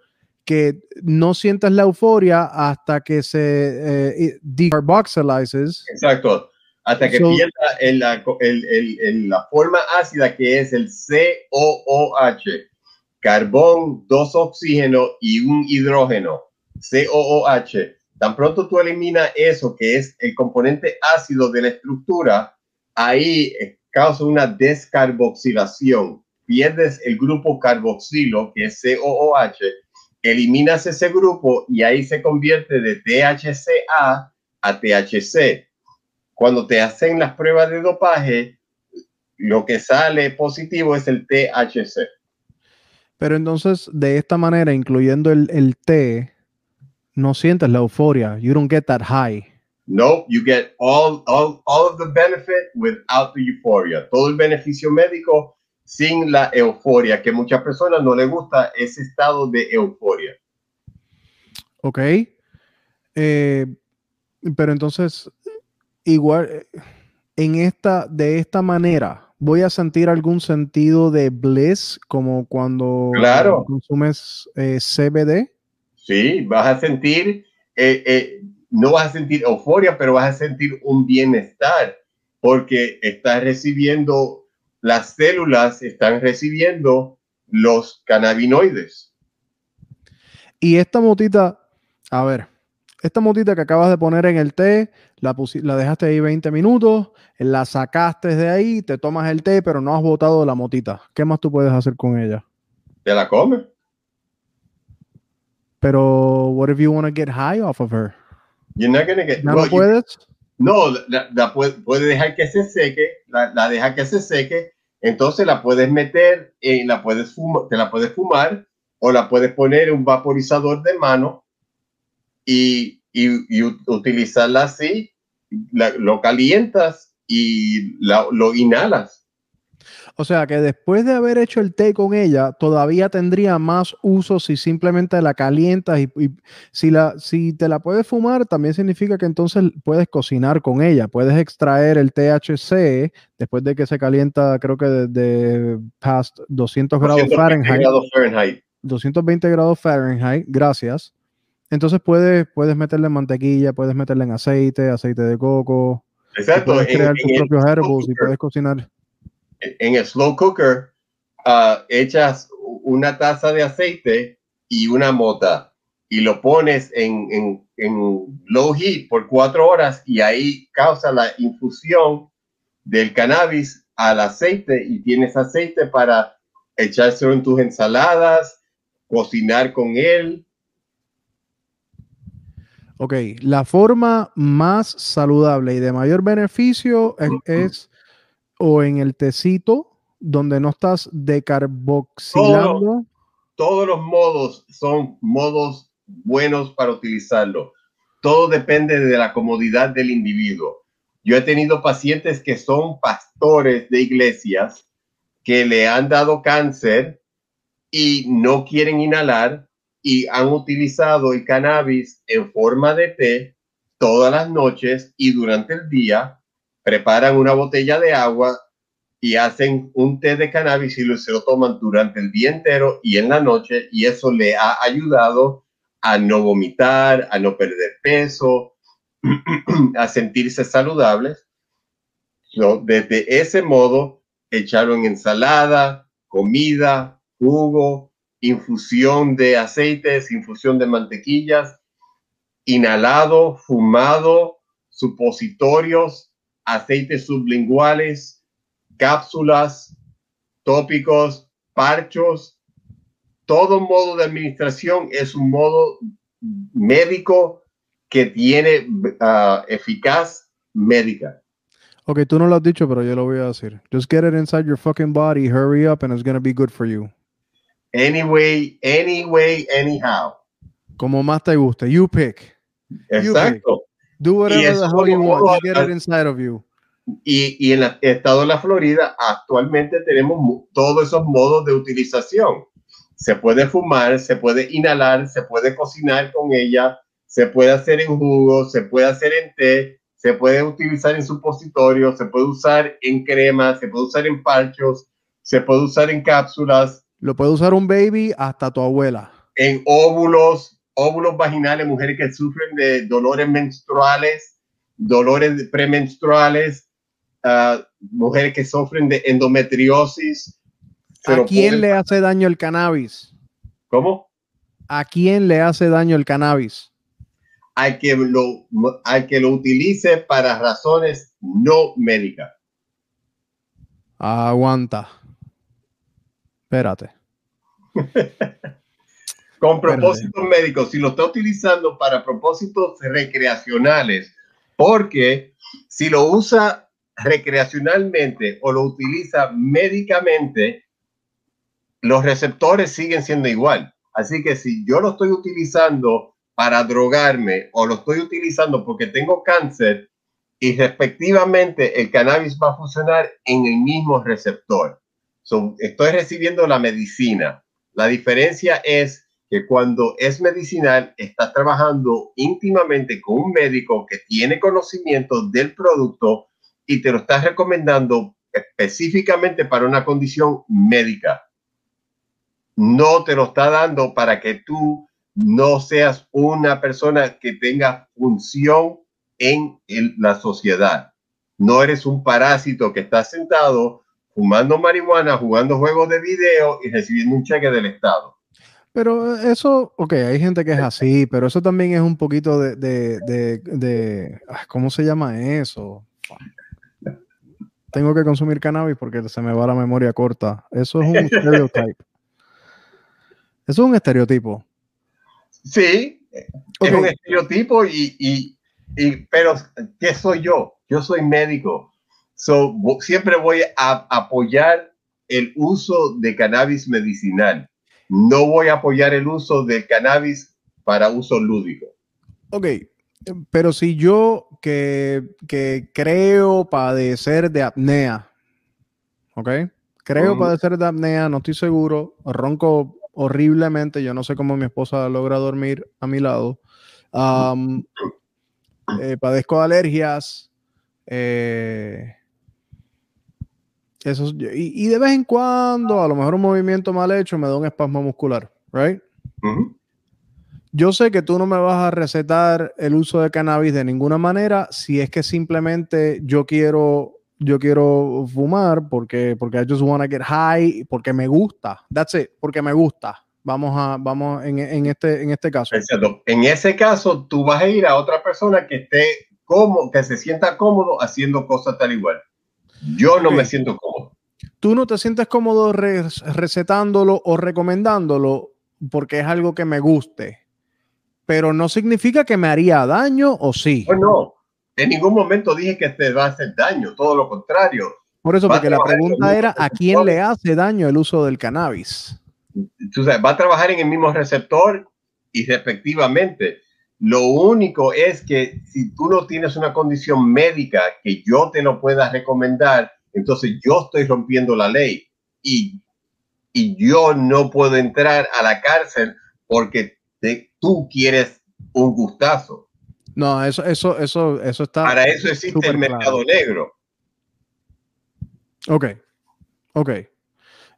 que no sientes la euforia hasta que se eh. Exacto, hasta que pierda el, el, el, la forma ácida que es el COOH, carbón, dos oxígenos y un hidrógeno, COOH Tan pronto tú eliminas eso, que es el componente ácido de la estructura, ahí causa una descarboxilación. Pierdes el grupo carboxilo, que es COOH, eliminas ese grupo y ahí se convierte de THCA a THC. Cuando te hacen las pruebas de dopaje, lo que sale positivo es el THC. Pero entonces, de esta manera, incluyendo el, el T, no sientes la euforia. You don't get that high. No, you get all, all, all of the benefit without the euphoria. Todo el beneficio médico sin la euforia, que muchas personas no les gusta ese estado de euforia. Ok. Eh, pero entonces, igual, eh, en esta, de esta manera, voy a sentir algún sentido de bliss como cuando claro. consumes eh, CBD. Sí, vas a sentir, no vas a sentir euforia, pero vas a sentir un bienestar porque estás recibiendo las células están recibiendo los cannabinoides. Y esta motita, a ver, esta motita que acabas de poner en el té, la, la dejaste ahí 20 minutos, la sacaste de ahí, te tomas el té, pero no has botado la motita. ¿Qué más tú puedes hacer con ella? Te la comes. Pero, what if you want to get high off of her? You're not gonna get. ¿No puedes? No, la, puede, dejar que se seque, la, deja que se seque, entonces la puedes meter, y la puedes te la puedes fumar o la puedes poner en un vaporizador de mano y, y, utilizarla así, lo calientas y lo inhalas. O sea que después de haber hecho el té con ella, todavía tendría más uso si simplemente la calientas y, si, la, si te la puedes fumar, también significa que entonces puedes cocinar con ella. Puedes extraer el THC después de que se calienta, creo que de, past 200 grados Fahrenheit, Fahrenheit. 220 grados Fahrenheit, gracias. Entonces puedes, puedes meterle mantequilla, puedes meterle en aceite, aceite de coco. Exacto. Puedes crear tus propios herbos y puedes cocinar en el slow cooker uh, echas una taza de aceite y una mota y lo pones en, en, low heat por cuatro horas y ahí causa la infusión del cannabis al aceite y tienes aceite para echárselo en tus ensaladas, cocinar con él. Ok, la forma más saludable y de mayor beneficio es o en el tecito donde no estás decarboxilando. todos los modos son modos buenos para utilizarlo. Todo depende de la comodidad del individuo. Yo he tenido pacientes que son pastores de iglesias que le han dado cáncer y no quieren inhalar y han utilizado el cannabis en forma de té todas las noches y durante el día preparan una botella de agua y hacen un té de cannabis y se lo toman durante el día entero y en la noche y eso le ha ayudado a no vomitar, a no perder peso, a sentirse saludables. desde ese modo, echaron ensalada, comida, jugo, infusión de aceites, infusión de mantequillas, inhalado, fumado, supositorios, aceites sublinguales, cápsulas, tópicos, parchos. Todo modo de administración es un modo médico que tiene uh, eficaz médica. Ok, tú no lo has dicho, pero yo lo voy a decir. Just get it inside your fucking body, hurry up, and it's gonna be good for you. Anyway, anyway, anyhow. Como más te guste. You pick. Exacto. Do whatever the hell you want. get it inside of you. Y, y, en el estado de la Florida actualmente tenemos todos esos modos de utilización. Se puede fumar, se puede inhalar, se puede cocinar con ella, se puede hacer en jugo, se puede hacer en té, se puede utilizar en supositorios, se puede usar en crema, se puede usar en parchos, se puede usar en cápsulas. Lo puede usar un baby hasta tu abuela. En óvulos, óvulos vaginales, mujeres que sufren de dolores menstruales, dolores premenstruales, uh, mujeres que sufren de endometriosis. ¿A quién le hace daño el cannabis? ¿Cómo? ¿A quién le hace daño el cannabis? Hay que lo, hay que lo utilice para razones no médicas. Aguanta. Espérate. con propósitos médicos, si lo está utilizando para propósitos recreacionales, porque si lo usa recreacionalmente o lo utiliza médicamente, los receptores siguen siendo igual. Así que si yo lo estoy utilizando para drogarme o lo estoy utilizando porque tengo cáncer y respectivamente el cannabis va a funcionar en el mismo receptor. estoy recibiendo la medicina. La diferencia es que cuando es medicinal, estás trabajando íntimamente con un médico que tiene conocimiento del producto y te lo estás recomendando específicamente para una condición médica. No te lo está dando para que tú no seas una persona que tenga función en la sociedad. No eres un parásito que está sentado fumando marihuana, jugando juegos de video y recibiendo un cheque del Estado. Pero eso, ok, hay gente que es así, pero eso también es un poquito de, de, de, de ¿cómo se llama eso? Tengo que consumir cannabis porque se me va la memoria corta. Eso es un estereotipo. Eso es un estereotipo. Sí, es un estereotipo y, y, y, pero ¿qué soy yo? Yo soy médico. So, siempre voy a apoyar el uso de cannabis medicinal. No voy a apoyar el uso de cannabis para uso lúdico. Ok, pero si yo que, que creo padecer de apnea, ¿ok? Creo padecer de apnea, no estoy seguro, ronco horriblemente, yo no sé cómo mi esposa logra dormir a mi lado. Eh, padezco de alergias. Eh, eso, y, y, de vez en cuando, a lo mejor un movimiento mal hecho me da un espasmo muscular, ¿right? Yo sé que tú no me vas a recetar el uso de cannabis de ninguna manera si es que simplemente yo quiero yo quiero fumar porque porque I just wanna get high porque me gusta. That's it, porque me gusta. Vamos a vamos en, en este en este caso. En ese caso tú vas a ir a otra persona que esté como que se sienta cómodo haciendo cosas tal igual. Yo no me siento cómodo. Tú no te sientes cómodo recetándolo o recomendándolo porque es algo que me guste pero no significa que me haría daño o sí. Pues no, en ningún momento dije que te va a hacer daño, todo lo contrario. Por eso, porque la pregunta era, ¿a quién le hace daño el uso del cannabis? Tú sabes, va a trabajar en el mismo receptor y respectivamente. Lo único es que si tú no tienes una condición médica que yo te lo pueda recomendar, entonces yo estoy rompiendo la ley y, y yo no puedo entrar a la cárcel porque tú quieres un gustazo. No, eso, eso, eso, eso está. Para eso existe el mercado negro. Ok, ok.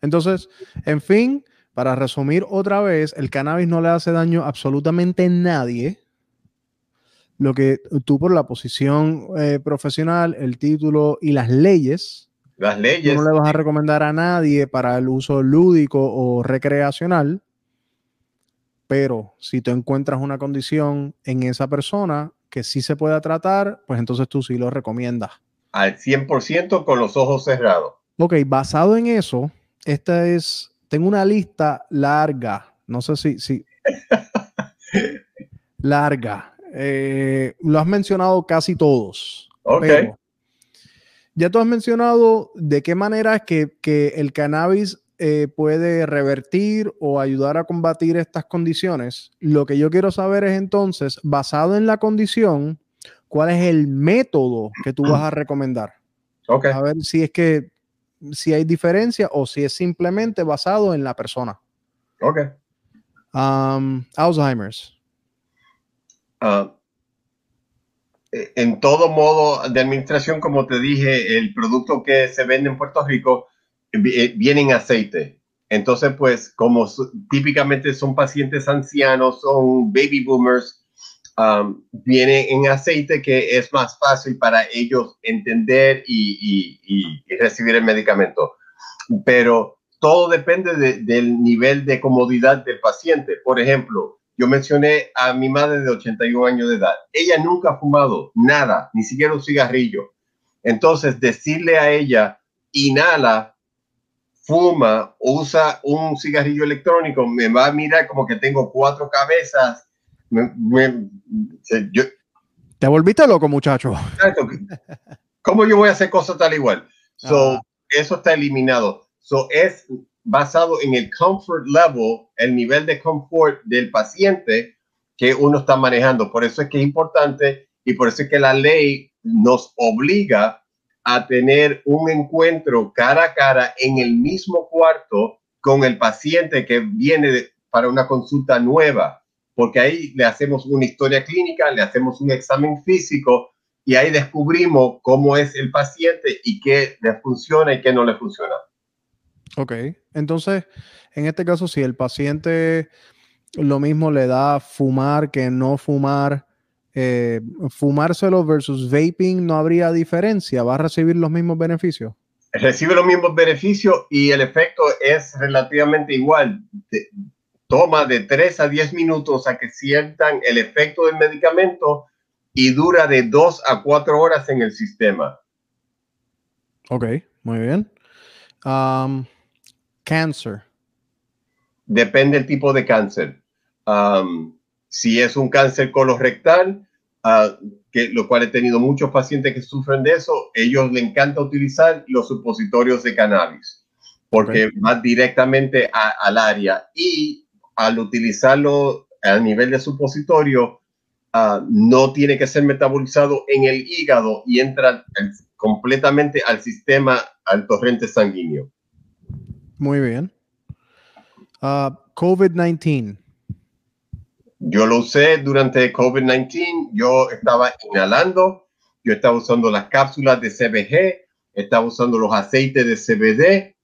Entonces, en fin, para resumir otra vez, el cannabis no le hace daño absolutamente a nadie. Lo que tú por la posición eh, profesional, el título y las leyes, las leyes, no le vas a recomendar a nadie para el uso lúdico o recreacional. Pero si tú encuentras una condición en esa persona que sí se pueda tratar, pues entonces tú sí lo recomiendas. Al 100% con los ojos cerrados. Ok, basado en eso, esta es, tengo una lista larga, no sé si, si larga. Eh, lo has mencionado casi todos. Ok. ya tú has mencionado de qué manera es que, que el cannabis eh, puede revertir o ayudar a combatir estas condiciones. Lo que yo quiero saber es entonces, basado en la condición, cuál es el método que tú vas a recomendar. Okay. A ver si es que si hay diferencia o si es simplemente basado en la persona. Ok. Um, Alzheimer's. Eh, en todo modo de administración, como te dije, el producto que se vende en Puerto Rico eh, vienen aceite. Entonces, pues, como típicamente son pacientes ancianos, son baby boomers, um, viene en aceite que es más fácil para ellos entender y, recibir el medicamento. Pero todo depende del nivel de comodidad del paciente. Por ejemplo, yo mencioné a mi madre de 81 años de edad. Ella nunca ha fumado nada, ni siquiera un cigarrillo. Entonces, decirle a ella, inhala fuma, usa un cigarrillo electrónico, me va a mirar como que tengo cuatro cabezas. Te volviste loco, muchacho. ¿Cómo yo voy a hacer cosas tal igual? So, ah. Eso está eliminado. So, es basado en el comfort level, el nivel de confort del paciente que uno está manejando. Por eso es que es importante y por eso es que la ley nos obliga a tener un encuentro cara a cara en el mismo cuarto con el paciente que viene para una consulta nueva, porque ahí le hacemos una historia clínica, le hacemos un examen físico y ahí descubrimos cómo es el paciente y qué le funciona y qué no le funciona. Ok, entonces, en este caso, si el paciente lo mismo le da fumar que no fumar, eh, fumárselo versus vaping, ¿no habría diferencia? ¿Va a recibir los mismos beneficios? Recibe los mismos beneficios y el efecto es relativamente igual. toma de 3 a 10 minutos a que sientan el efecto del medicamento y dura de 2 a 4 horas en el sistema. Ok, muy bien. Um, cáncer. Depende del tipo de cáncer. Um, si es un cáncer colorectal, uh, que, lo cual he tenido muchos pacientes que sufren de eso, ellos le encanta utilizar los supositorios de cannabis, porque va directamente al área y al utilizarlo a nivel de supositorio, uh, no tiene que ser metabolizado en el hígado y entra completamente al sistema, al torrente sanguíneo. Muy bien. Uh, COVID-19. Yo lo usé durante COVID-19. Yo estaba inhalando, yo estaba usando las cápsulas de CBG, estaba usando los aceites de CBD,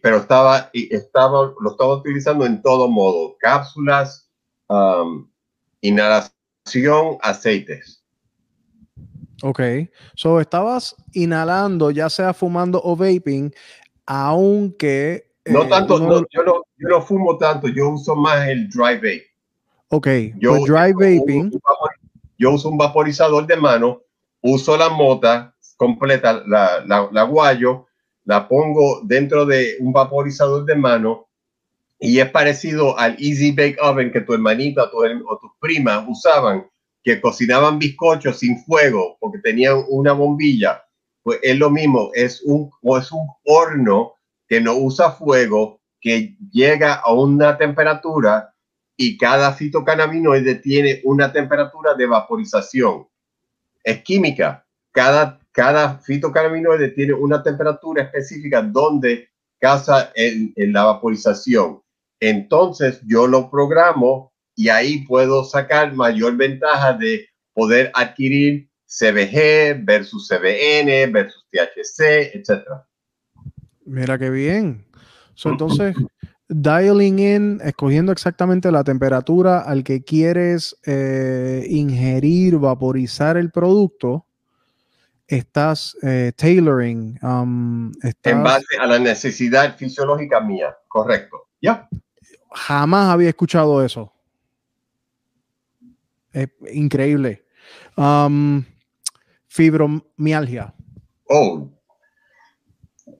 pero estaba, estaba, lo estaba utilizando en todo modo. Cápsulas, um, inhalación, aceites. Ok. So estabas inhalando, ya sea fumando o vaping, aunque no eh, tanto, yo, no, yo no fumo tanto, yo uso más el dry vape. Ok, yo pues dry vaping. yo uso un vaporizador de mano, uso la mota completa, la, la, la guayo, la pongo dentro de un vaporizador de mano y es parecido al Easy Bake Oven que tu hermanita tu, o tus primas usaban, que cocinaban bizcochos sin fuego porque tenían una bombilla. Pues es lo mismo, es un, o es un horno que no usa fuego, que llega a una temperatura y cada fitocannabinoide tiene una temperatura de vaporización. Es química. Cada, cada fitocannabinoide tiene una temperatura específica donde casa en la vaporización. Entonces yo lo programo y ahí puedo sacar mayor ventaja de poder adquirir CBG versus CBN versus THC, etcétera. Mira qué bien. entonces, dialing in, escogiendo exactamente la temperatura al que quieres eh, ingerir, vaporizar el producto, estás eh, tailoring. Um, en base a la necesidad fisiológica mía, correcto. ¿Ya? Jamás había escuchado eso. Es increíble. Um, fibromialgia. Oh,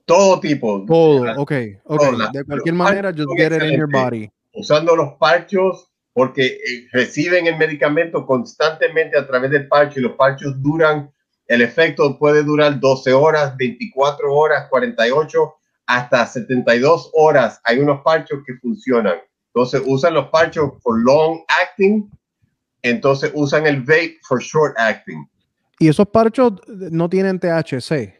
todo tipo. Todo, ok, ok. de cualquier manera, just get it in your body. Usando los parchos, porque eh, reciben el medicamento constantemente a través del parche y los parchos duran, el efecto puede durar 12 horas, 24 horas, 48, hasta 72 horas. Hay unos parchos que funcionan. Entonces usan los parchos for long acting, entonces usan el vape for short acting. ¿Y esos parchos no tienen THC?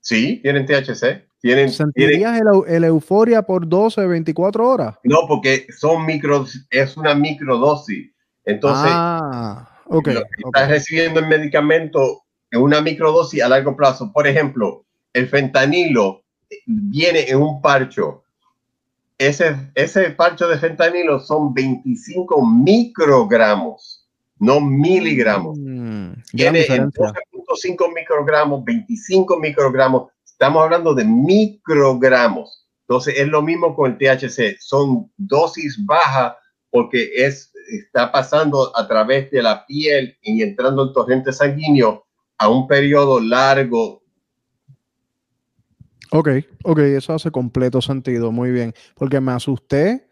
Sí, tienen THC. Tienen, ¿Sentirías el, euforia por 12, 24 horas? No, porque son micro, es una microdosis. Entonces, ah, okay, estás recibiendo el medicamento en una microdosis a largo plazo. Por ejemplo, el fentanilo viene en un parcho. Ese, ese parcho de fentanilo son 25 microgramos, no miligramos. Mm, viene en 5 microgramos, 25 microgramos, estamos hablando de microgramos. Entonces es lo mismo con el THC, son dosis bajas porque es, está pasando a través de la piel y entrando el torrente sanguíneo a un periodo largo. Ok, ok, eso hace completo sentido, muy bien, porque me asusté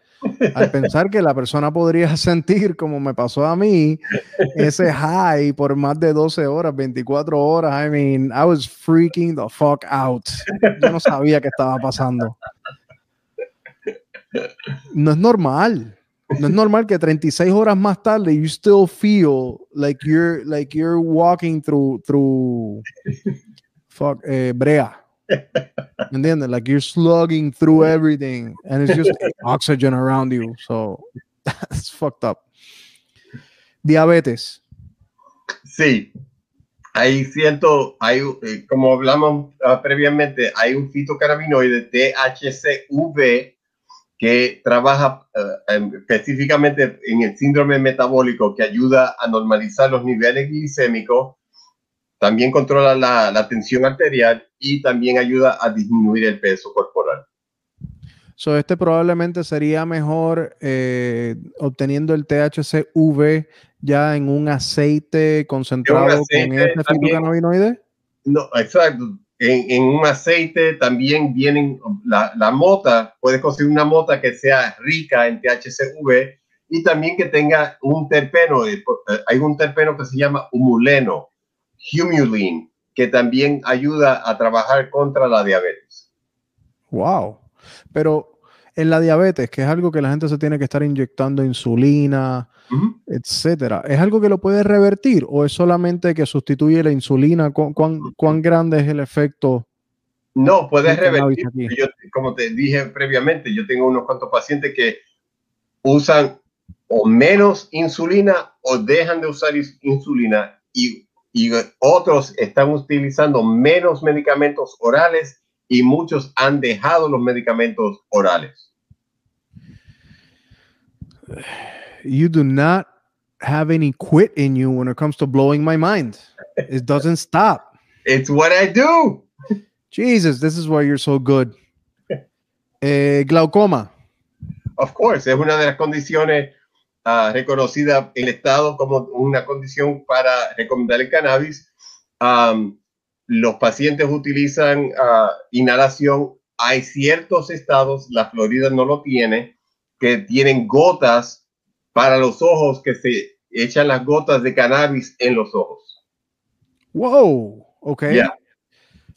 al pensar que la persona podría sentir, como me pasó a mí, ese high por más de 12 horas, 24 horas. I mean, I was freaking the fuck out. Yo no sabía qué estaba pasando. No es normal. No es normal que 36 horas más tarde you still feel like you're like you're walking through through fuck eh, brea. ¿Me entiendes? Like you're slugging through everything and it's just oxygen around you. So that's fucked up. Diabetes. Sí. Hay cierto, hay, eh, como hablamos uh, previamente, hay un fitocannabinoide THCV que trabaja uh, específicamente en el síndrome metabólico que ayuda a normalizar los niveles glicémicos, también controla la, la tensión arterial y también ayuda a disminuir el peso corporal. So, este probablemente sería mejor eh, obteniendo el THCV ya en un aceite concentrado con este fitocannabinoide? No, exacto. En, en, un aceite también vienen la, la, mota, puedes conseguir una mota que sea rica en THCV y también que tenga un terpeno. Eh, hay un terpeno que se llama humuleno, humulin, que también ayuda a trabajar contra la diabetes. Wow. Pero en la diabetes, que es algo que la gente se tiene que estar inyectando insulina, etcétera. ¿Es algo que lo puede revertir o es solamente que sustituye la insulina? ¿Cuán, cuán, grande es el efecto? No, puedes revertir. Yo, como te dije previamente, yo tengo unos cuantos pacientes que usan o menos insulina o dejan de usar insulina y, y otros están utilizando menos medicamentos orales y muchos han dejado los medicamentos orales. you do not have any quit in you when it comes to blowing my mind. It doesn't stop. It's what I do. Jesus, this is why you're so good. Eh, glaucoma. Of course, es una de las condiciones uh, reconocidas en el Estado como una condición para recomendar el cannabis. Um, los pacientes utilizan uh, inhalación. Hay ciertos estados, la Florida no lo tiene, que tienen gotas para los ojos que se echan las gotas de cannabis en los ojos. Wow, ok.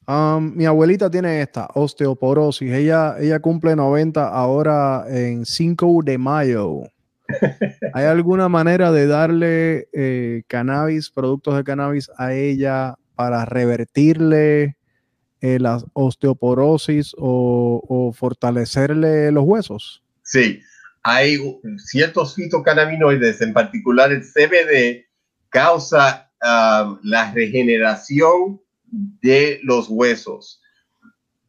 Um, mi abuelita tiene esta osteoporosis. Ella, ella cumple 90 ahora en 5 de mayo. ¿Hay alguna manera de darle eh, cannabis, productos de cannabis a ella para revertirle eh, la osteoporosis o, fortalecerle los huesos? Sí, hay ciertos fitocannabinoides, en particular el CBD, causa um, la regeneración de los huesos.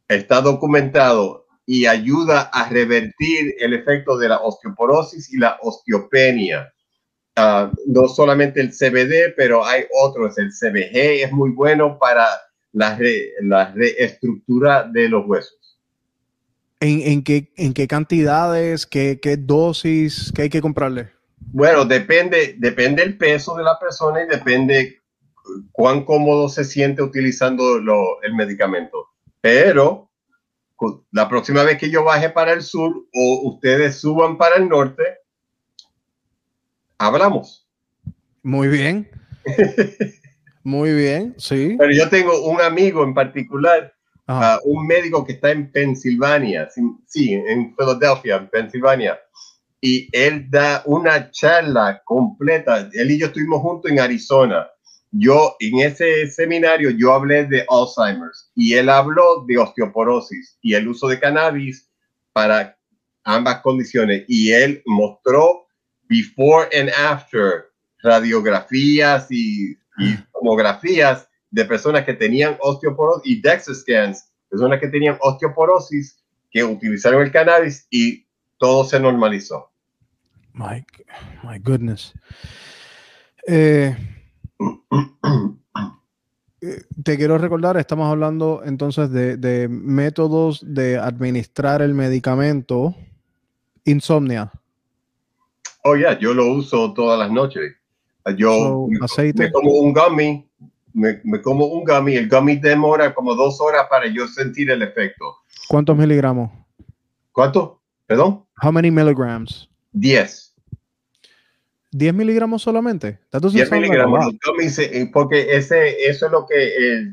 Está documentado y ayuda a revertir el efecto de la osteoporosis y la osteopenia. Uh, no solamente el CBD, pero hay otros. El CBG es muy bueno para la, la reestructura de los huesos. ¿En, qué, en qué cantidades, qué, qué dosis, qué hay que comprarle? Bueno, depende, depende el peso de la persona y depende cuán cómodo se siente utilizando el medicamento. Pero la próxima vez que yo baje para el sur o ustedes suban para el norte, hablamos. Muy bien. Muy bien, sí. Pero yo tengo un amigo en particular un médico que está en Pensilvania, sí, en Filadelfia, en Pensilvania, y él da una charla completa. Él y yo estuvimos juntos en Arizona. Yo, en ese seminario, yo hablé de Alzheimer's y él habló de osteoporosis y el uso de cannabis para ambas condiciones. Y él mostró before and after radiografías y, y tomografías de personas que tenían osteoporosis y DEXA scans, personas que tenían osteoporosis, que utilizaron el cannabis y todo se normalizó. My, my goodness. Eh, eh, te quiero recordar, estamos hablando entonces de, de métodos de administrar el medicamento insomnia. Oh, ya, yo lo uso todas las noches. Yo aceite. me como un gummy me, como un gummy, el gummy demora como dos horas para yo sentir el efecto. ¿Cuántos miligramos? ¿Cuánto? ¿Perdón? How many milligrams? Diez. ¿10 miligramos solamente? 10 miligramos. Eh, porque ese, eso es lo que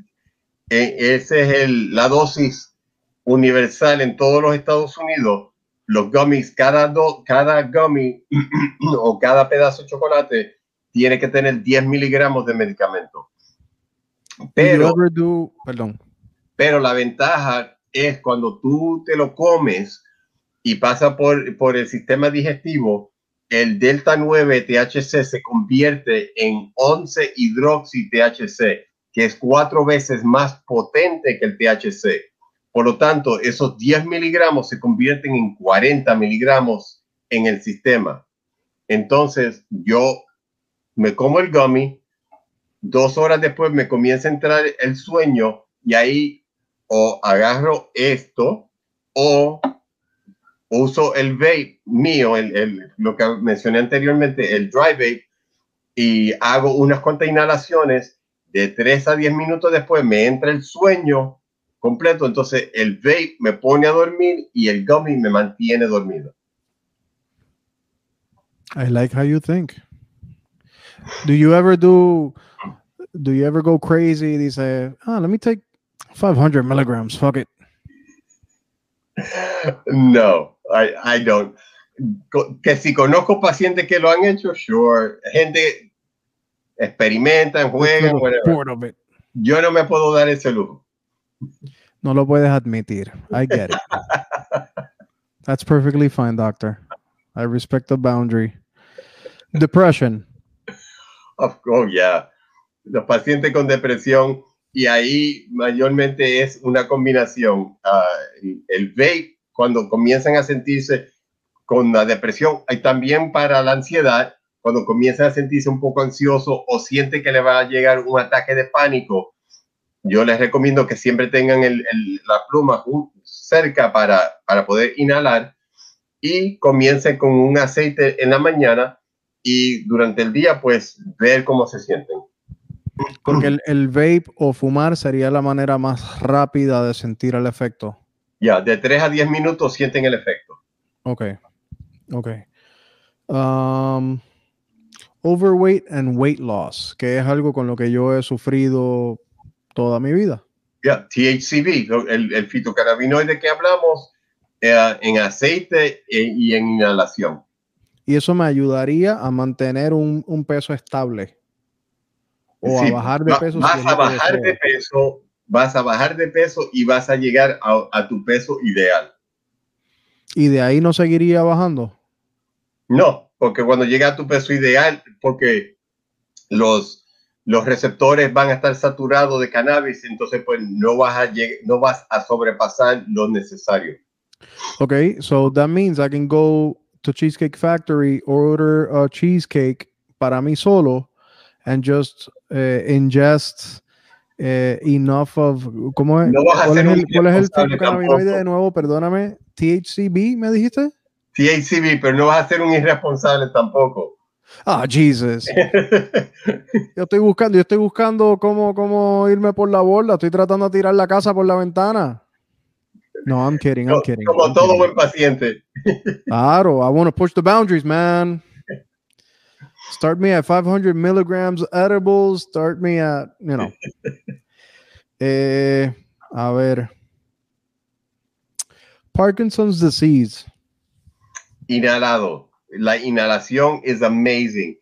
eh, ese es el, la dosis universal en todos los Estados Unidos los gummies, cada, do, cada gummy o cada pedazo de chocolate tiene que tener 10 miligramos de medicamento. Pero, perdón. pero la ventaja es cuando tú te lo comes y pasa por, por el sistema digestivo, el delta 9 THC se convierte en 11 hidroxi THC, que es cuatro veces más potente que el THC. Por lo tanto, esos 10 miligramos se convierten en 40 miligramos en el sistema. Entonces, yo me como el gummy, dos horas después me comienza a entrar el sueño y ahí o agarro esto o uso el vape mío, el, lo que mencioné anteriormente, el dry vape, y hago unas cuantas inhalaciones. De 3 a 10 minutos después me entra el sueño completo, entonces el vape me pone a dormir y el gummy me mantiene dormido. I like how you think. Do you ever do do you ever go crazy? Dice, ah, let me take 500 milligrams, fuck it. No, I, I don't. Que si conozco pacientes que lo han hecho, sure. Gente experimentan, juegan, Yo no me puedo dar ese lujo. No lo puedes admitir. I get it. That's perfectly fine, doctor. I respect the boundary. Depression. Oh, yeah. Los pacientes con depresión, y ahí mayormente es una combinación. Uh, el vape, cuando comienzan a sentirse con la depresión, hay también para la ansiedad, cuando comienzan a sentirse un poco ansioso o siente que le va a llegar un ataque de pánico, yo les recomiendo que siempre tengan el, la pluma cerca para, para poder inhalar y comiencen con un aceite en la mañana y durante el día pues ver cómo se sienten. Porque el, el vape o fumar sería la manera más rápida de sentir el efecto. Ya, de 3 a 10 minutos sienten el efecto. Ok, ok. Um, overweight and weight loss, que es algo con lo que yo he sufrido toda mi vida. Ya, THCV, el, el, fitocannabinoide que hablamos eh, en aceite e, y en inhalación. Y eso me ayudaría a mantener un, un peso estable. O a bajar de peso. Vas a bajar de peso, vas a bajar de peso y vas a llegar a, a tu peso ideal. ¿Y de ahí no seguiría bajando? No, porque cuando llega a tu peso ideal, porque los, los receptores van a estar saturados de cannabis, entonces pues no vas a, no vas a sobrepasar lo necesario. Okay, so that means I can go to Cheesecake Factory, order a cheesecake para mí solo, and just uh, ingest uh, enough of. ¿Cómo es? No ¿Cuál, es el, ¿Cuál es el cannabinoide de nuevo? Perdóname. THCB, ¿me dijiste? THCB, pero no vas a ser un irresponsable tampoco. Ah, Jesus. yo estoy buscando, yo estoy buscando cómo, cómo irme por la borda. Estoy tratando de tirar la casa por la ventana. No, I'm kidding, I'm kidding. Como todo buen paciente. Claro, I want to push the boundaries, man. Start me at 500 milligrams edibles. Start me at, you know. Eh, a ver. Parkinson's disease. Inhalado la inhalación es amazing.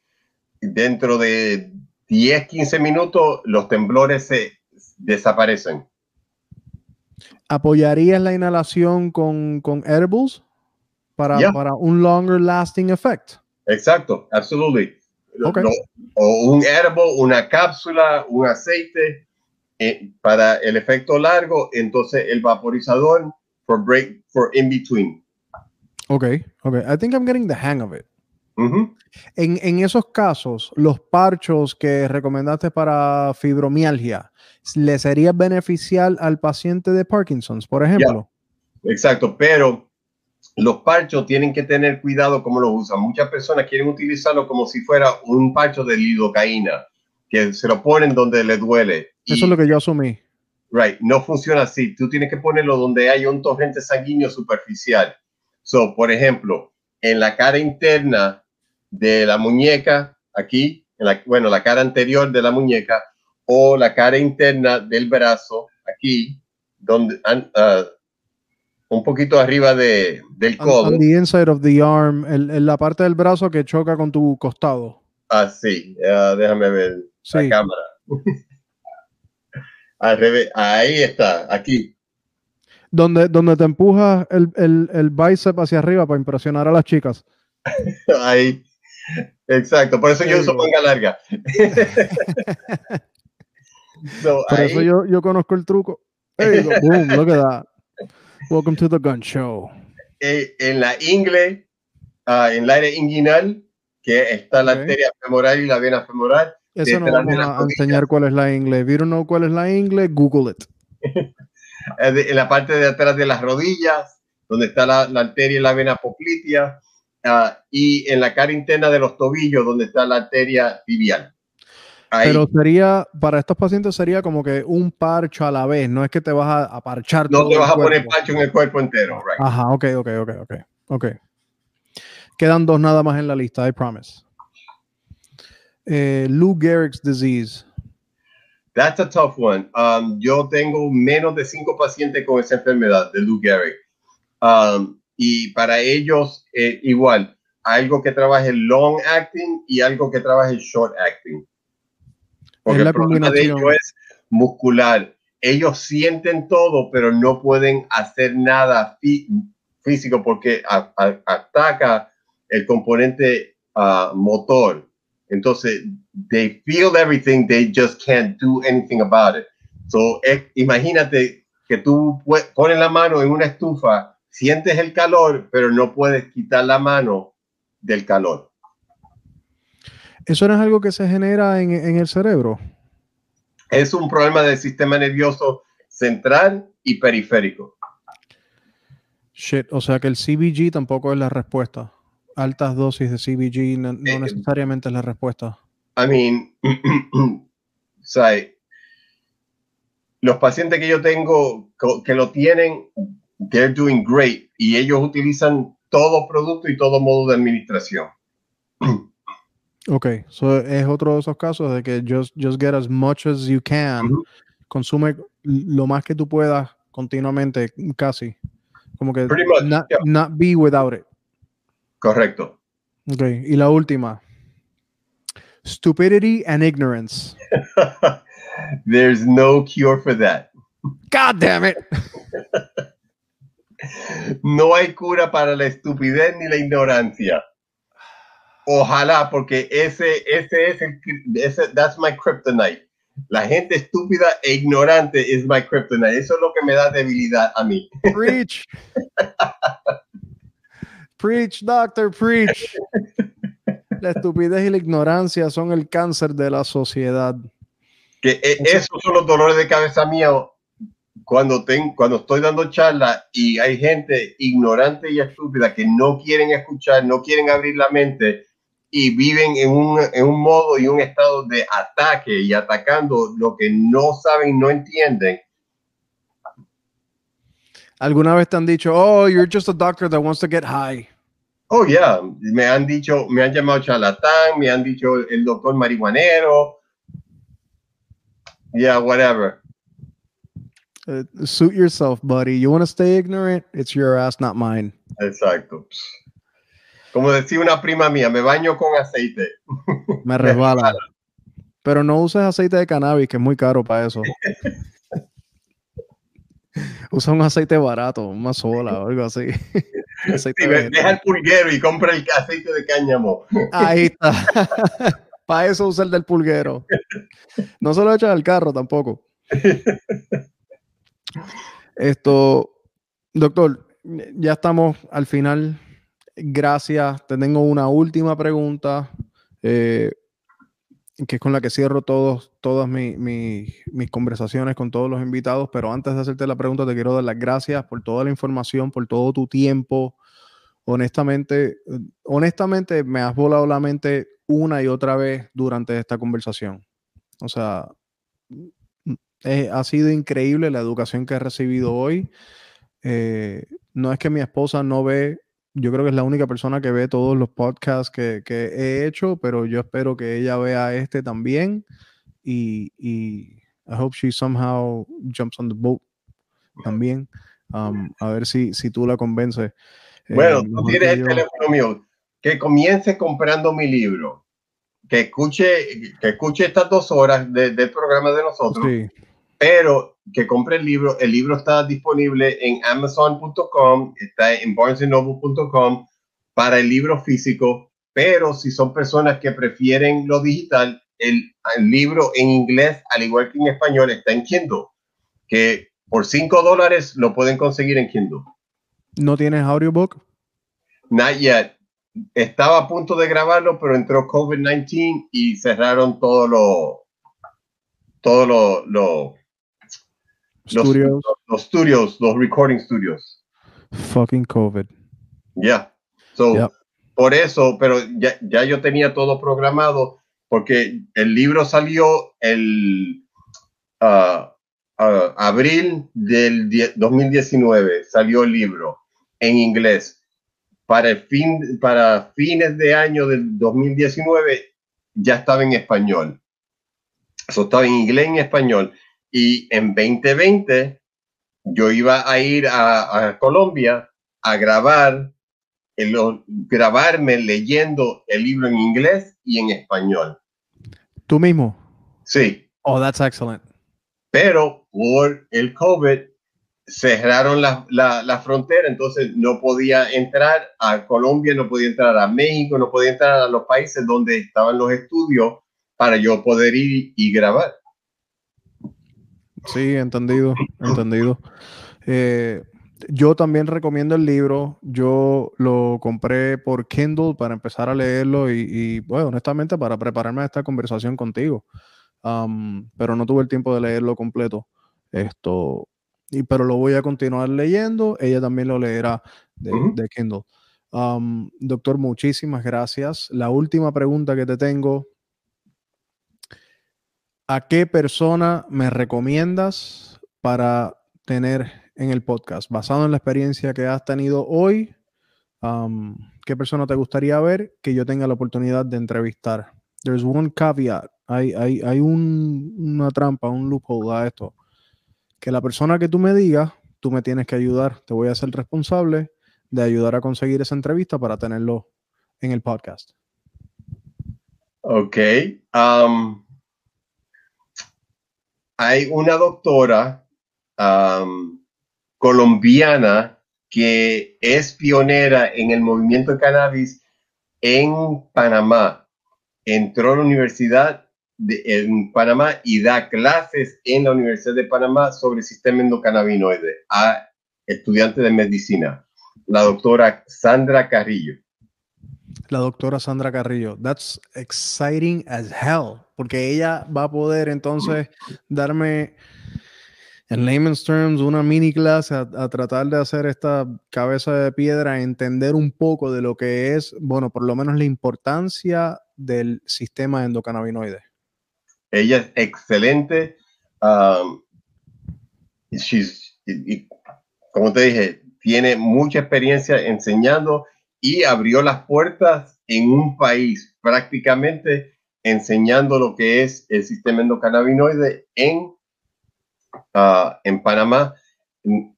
Dentro de 10, 15 minutos, los temblores se desaparecen. ¿Apoyarías la inhalación con, con edibles para, para un longer lasting effect? Exacto, absolutely. O un edible, una cápsula, un aceite eh, para el efecto largo, entonces el vaporizador for break for in between. Ok, ok. I think I'm getting the hang of it. en, en, esos casos, los parchos que recomendaste para fibromialgia, ¿le sería beneficial al paciente de Parkinson's, por ejemplo? Exacto, pero los parchos tienen que tener cuidado cómo los usan. Muchas personas quieren utilizarlo como si fuera un parcho de lidocaína, que se lo ponen donde le duele. Eso es lo que yo asumí. Right, no funciona así. Tú tienes que ponerlo donde hay un torrente sanguíneo superficial So, por ejemplo, en la cara interna de la muñeca, aquí, en la, bueno, la cara anterior de la muñeca, o la cara interna del brazo, aquí, donde, uh, un poquito arriba de, del codo. On, the inside of the arm, en, la parte del brazo que choca con tu costado. Ah, sí, déjame ver la cámara. Al revés, ahí está, aquí. Donde, donde te empujas el, el, el bíceps hacia arriba para impresionar a las chicas. ahí. Exacto, por eso yo uso manga larga. por eso yo, yo conozco el truco. boom, look at that. Welcome to the gun show. Eh, en la ingle, uh, en el área inguinal, que está la arteria femoral y la vena femoral. Eso no vamos a enseñar cuál es la ingle. If you don't know cuál es la ingle, Google it. en la parte de atrás de las rodillas, donde está la, la arteria y la vena poplitea, uh, y en la cara interna de los tobillos, donde está la arteria tibial. Pero sería, para estos pacientes sería como que un parcho a la vez, no es que te vas a, parchar No te vas a poner parcho en el cuerpo entero, Ajá, ok, ok, ok, ok, ok. Quedan dos nada más en la lista, I promise. Eh, Lou Gehrig's disease. That's a tough one. Um, yo tengo menos de cinco pacientes con esa enfermedad de Lou Gehrig. Um, y para ellos, eh, igual, algo que trabaje long acting y algo que trabaje short acting. Porque el problema de ellos es muscular. Ellos sienten todo, pero no pueden hacer nada físico porque ataca el componente uh, motor. Entonces, they feel everything, they just can't do anything about it. So, imagínate que tú pones la mano en una estufa, sientes el calor, pero no puedes quitar la mano del calor. ¿Eso no es algo que se genera en, el cerebro? Es un problema del sistema nervioso central y periférico. Shit, o sea que el CBG tampoco es la respuesta. Altas dosis de CBG no, eh, necesariamente es la respuesta. I mean, los pacientes que yo tengo que lo tienen, they're doing great y ellos utilizan todo producto y todo modo de administración. Ok, so es otro de esos casos de que just, just get as much as you can, consume lo más que tú puedas continuamente, casi. Como que not, be without it. Correcto. Ok, y la última. Stupidity and ignorance. There's no cure for that. God damn it. no hay cura para la estupidez ni la ignorancia. Ojalá, porque ese, ese es el, ese, that's my kryptonite. La gente estúpida e ignorante es my kryptonite. Eso es lo que me da debilidad a mí. Preach. preach, doctor, preach. La estupidez y la ignorancia son el cáncer de la sociedad. Que eh, esos son los dolores de cabeza mío cuando, ten, cuando estoy dando charla y hay gente ignorante y estúpida que no quieren escuchar, no quieren abrir la mente y viven en un, en un modo y un estado de ataque y atacando lo que no saben, no entienden. ¿Alguna vez te han dicho, oh, you're just a doctor that wants to get high? Oh, yeah. Me han dicho, me han llamado charlatán, me han dicho el doctor marihuanero. Yeah, whatever. Uh, suit yourself, buddy. You want to stay ignorant? It's your ass, not mine. Exacto. Como decía una prima mía, me baño con aceite. Me resbala. Pero no uses aceite de cannabis, que es muy caro para eso. Usa un aceite barato, una sola o algo así. deja el pulguero y compra el aceite de cáñamo. Ahí está. para eso usa el del pulguero. No se lo echas al carro tampoco. Esto, doctor, ya estamos al final gracias. Te tengo una última pregunta, eh, que es con la que cierro todos, todas mis conversaciones con todos los invitados. Pero antes de hacerte la pregunta, te quiero dar las gracias por toda la información, por todo tu tiempo. Honestamente, honestamente me has volado la mente una y otra vez durante esta conversación. O sea, ha sido increíble la educación que he recibido hoy. Eh, no es que mi esposa no ve yo creo que es la única persona que ve todos los podcasts que, he hecho, pero yo espero que ella vea este también. Y, y I hope she somehow jumps on the boat también. Um, a ver si, si tú la convences. Eh, bueno, tú tienes el teléfono mío. Que comience comprando mi libro. Que escuche, que escuche estas dos horas del programa de nosotros. Pero que compre el libro. El libro está disponible en amazon.com, está en barnesandnoble.com para el libro físico. Pero si son personas que prefieren lo digital, el, el libro en inglés, al igual que en español, está en Kindle. Que por 5 dólares lo pueden conseguir en Kindle. ¿No tienes audiobook? Not yet. Estaba a punto de grabarlo, pero entró COVID-19 y cerraron todo lo, todo lo, lo studios. Los, los, studios, los recording studios. Fucking COVID. Ya. So, por eso, pero ya, ya yo tenía todo programado porque el libro salió el uh, abril del 2019 salió el libro en inglés. Para, el fin, para fines de año del 2019 ya estaba en español. Eso estaba en inglés y en español. Y en 2020 yo iba a ir a, Colombia a grabar, el, grabarme leyendo el libro en inglés y en español. ¿Tú mismo? Sí. Oh, that's excellent pero por el COVID cerraron la, la, frontera, entonces no podía entrar a Colombia, no podía entrar a México, no podía entrar a los países donde estaban los estudios para yo poder ir y grabar. Sí, entendido, entendido. Eh, yo también recomiendo el libro. Yo lo compré por Kindle para empezar a leerlo y, y bueno, honestamente, para prepararme a esta conversación contigo pero no tuve el tiempo de leerlo completo. Esto, y, pero lo voy a continuar leyendo. Ella también lo leerá de, Kindle. doctor, muchísimas gracias. La última pregunta que te tengo. ¿A qué persona me recomiendas para tener en el podcast? Basado en la experiencia que has tenido hoy, ¿qué persona te gustaría ver que yo tenga la oportunidad de entrevistar? There's one caveat hay, hay, hay un, una trampa, un loophole a esto. Que la persona que tú me digas, tú me tienes que ayudar. Te voy a ser responsable de ayudar a conseguir esa entrevista para tenerlo en el podcast. Ok. Um, hay una doctora colombiana que es pionera en el movimiento de cannabis en Panamá. Entró a la universidad en Panamá y da clases en la Universidad de Panamá sobre el sistema endocannabinoide a estudiantes de medicina, la doctora Sandra Carrillo. La doctora Sandra Carrillo. That's exciting as hell, porque ella va a poder entonces darme en layman's terms, una mini clase a, tratar de hacer esta cabeza de piedra, entender un poco de lo que es, bueno, por lo menos la importancia del sistema endocannabinoide. Ella es excelente. Um, como te dije, tiene mucha experiencia enseñando y abrió las puertas en un país prácticamente enseñando lo que es el sistema endocannabinoide en, uh, en Panamá.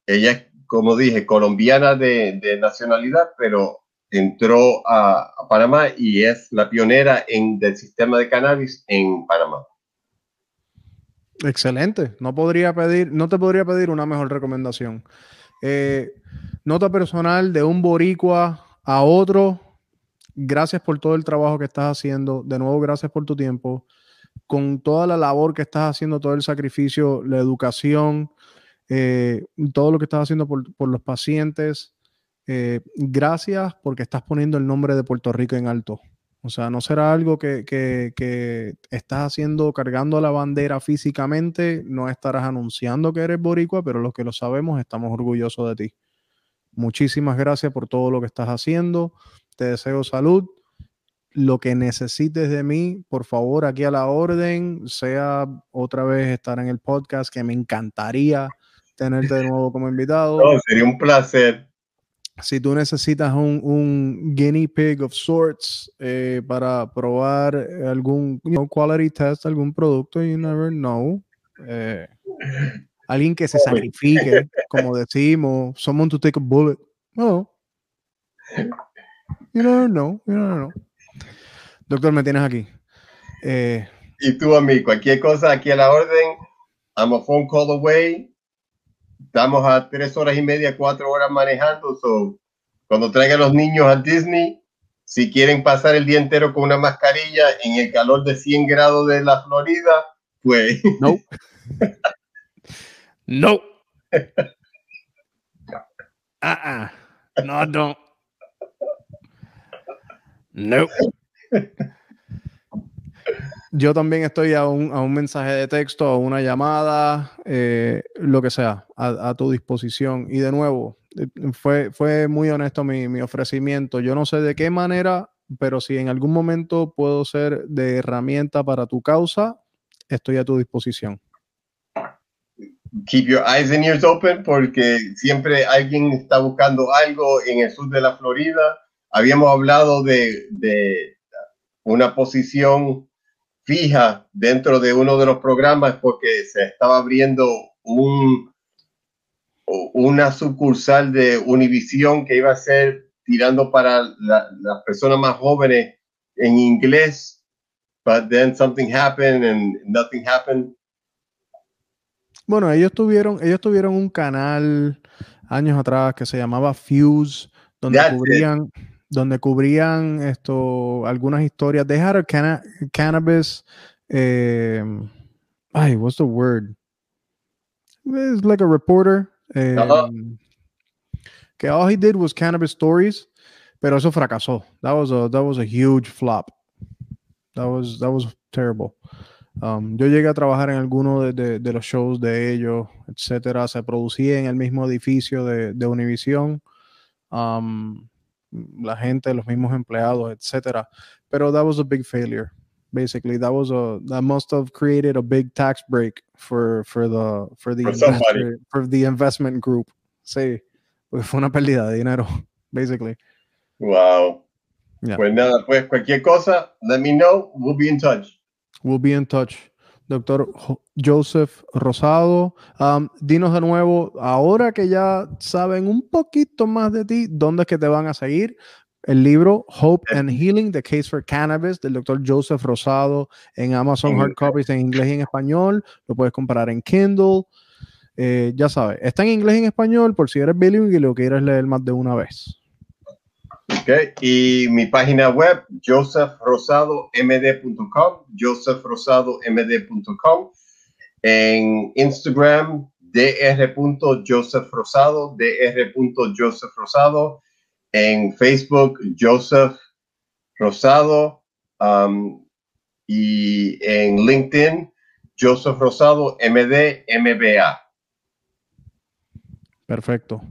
Ella es, como dije, colombiana de, nacionalidad, pero entró a, a, Panamá y es la pionera en, del sistema de cannabis en Panamá. Excelente. No podría pedir, no te podría pedir una mejor recomendación. Eh, nota personal de un boricua a otro. Gracias por todo el trabajo que estás haciendo. De nuevo, gracias por tu tiempo. Con toda la labor que estás haciendo, todo el sacrificio, la educación, eh, todo lo que estás haciendo por, los pacientes. Eh, gracias porque estás poniendo el nombre de Puerto Rico en alto. O sea, no será algo que, que, estás haciendo cargando la bandera físicamente, no estarás anunciando que eres boricua, pero los que lo sabemos estamos orgullosos de ti. Muchísimas gracias por todo lo que estás haciendo. Te deseo salud. Lo que necesites de mí, por favor, aquí a la orden, sea otra vez estar en el podcast, que me encantaría tenerte de nuevo como invitado. sería un placer si tú necesitas un, un guinea pig of sorts eh, para probar algún quality test, algún producto, you never know. Eh, alguien que se sacrifique, como decimos, someone to take a bullet. No. You don't know, you don't know. Doctor, me tienes aquí. Eh, y tú a mí, cualquier cosa aquí a la orden, I'm a phone call away. Estamos a tres horas y media, cuatro horas manejando. So, cuando traigan los niños a Disney, si quieren pasar el día entero con una mascarilla en el calor de 100 grados de la Florida, pues. No. no. Uh No, don't. No. Yo también estoy a un, a un, mensaje de texto, a una llamada, eh, lo que sea, a, tu disposición. Y de nuevo, eh, fue, fue muy honesto mi, mi, ofrecimiento. Yo no sé de qué manera, pero si en algún momento puedo ser de herramienta para tu causa, estoy a tu disposición. Keep your eyes and ears open porque siempre alguien está buscando algo en el sur de la Florida. Habíamos hablado de, de una posición fija dentro de uno de los programas porque se estaba abriendo un, una sucursal de Univision que iba a ser tirando para las personas más jóvenes en inglés, but then something happened and nothing happened. Bueno, ellos tuvieron, ellos tuvieron un canal años atrás que se llamaba Fuse, donde cubrían, donde cubrían esto, algunas historias. They had a cannabis. Eh, ay, what's the word? It's like a reporter. Um, que all he did was cannabis stories, pero eso fracasó. That was a that was a huge flop. That was that was terrible. Um, yo llegué a trabajar en alguno de, de, de, los shows de ellos, etcétera. Se producía en el mismo edificio de, de Univision. Um, la gente, los mismos empleados, etcétera. Pero that was a big failure. Basically, that was a that must have created a big tax break for for the for the for, for the investment group. Sí, pues fue una pérdida de dinero, basically. Wow. Pues nada, pues cualquier cosa, let me know. We'll be in touch. We'll be in touch doctor Joseph Rosado. Um, dinos de nuevo, ahora que ya saben un poquito más de ti, ¿dónde es que te van a seguir? El libro Hope and Healing, The Case for Cannabis, del doctor Joseph Rosado, en Amazon Hard Copies en inglés y en español. Lo puedes comprar en Kindle. Eh, ya sabes, está en inglés y en español por si eres bilingüe y lo quieres leer más de una vez. Y mi página web, josephrosado.md.com, josephrosado.md.com. En Instagram, dr.josephRosado, dr.josephRosado. En Facebook, Joseph Rosado. Um, y en LinkedIn, Joseph Rosado. Perfecto.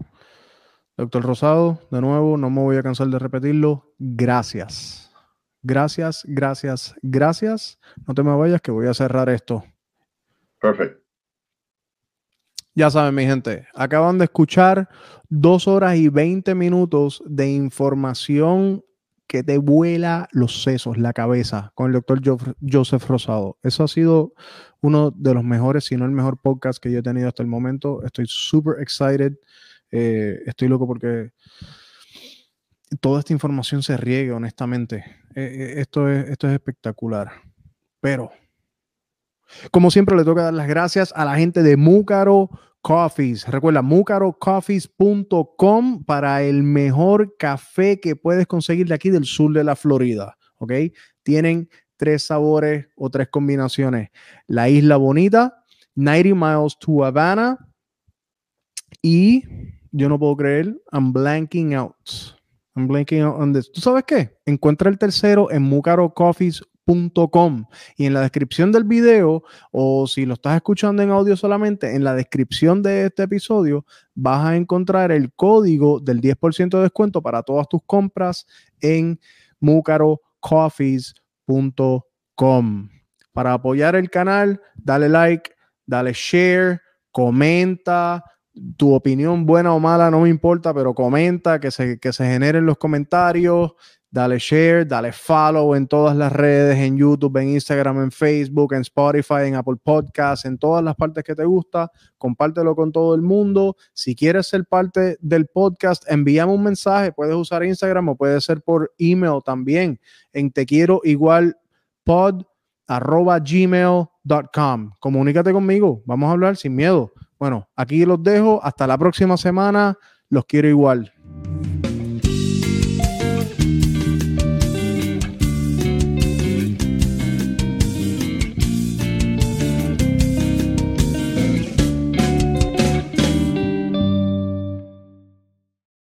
Doctor Rosado, de nuevo, no me voy a cansar de repetirlo. Gracias. Gracias, gracias, gracias. No te me vayas que voy a cerrar esto. Perfecto. Ya saben, mi gente, acaban de escuchar dos horas y veinte minutos de información que te vuela los sesos, la cabeza, con el doctor Joseph Rosado. Eso ha sido uno de los mejores, si no el mejor podcast que yo he tenido hasta el momento. Estoy súper excited. Eh, estoy loco porque toda esta información se riegue, honestamente. Eh, eh, esto, es, esto es espectacular. Pero, como siempre, le toca dar las gracias a la gente de Múcaro Coffees. Recuerda, mucarocoffees.com para el mejor café que puedes conseguir de aquí del sur de la Florida. ¿Ok? Tienen tres sabores o tres combinaciones. La Isla Bonita, 90 Miles to Havana y yo no puedo creer, I'm blanking out. I'm blanking out on this. ¿Tú sabes qué? Encuentra el tercero en mucarocoffees.com y en la descripción del video o si lo estás escuchando en audio solamente, en la descripción de este episodio vas a encontrar el código del 10% de descuento para todas tus compras en mucarocoffees.com. Para apoyar el canal, dale like, dale share, comenta, tu opinión buena o mala no me importa, pero comenta, que se, que se generen los comentarios, Dale share, dale follow en todas las redes, en YouTube, en Instagram, en Facebook, en Spotify, en Apple Podcasts, en todas las partes que te gusta. Compártelo con todo el mundo. Si quieres ser parte del podcast, envíame un mensaje. Puedes usar Instagram o puede ser por email también. En te quiero igual pod arroba Comunícate conmigo. Vamos a hablar sin miedo. Bueno, aquí los dejo. Hasta la próxima semana. Los quiero igual.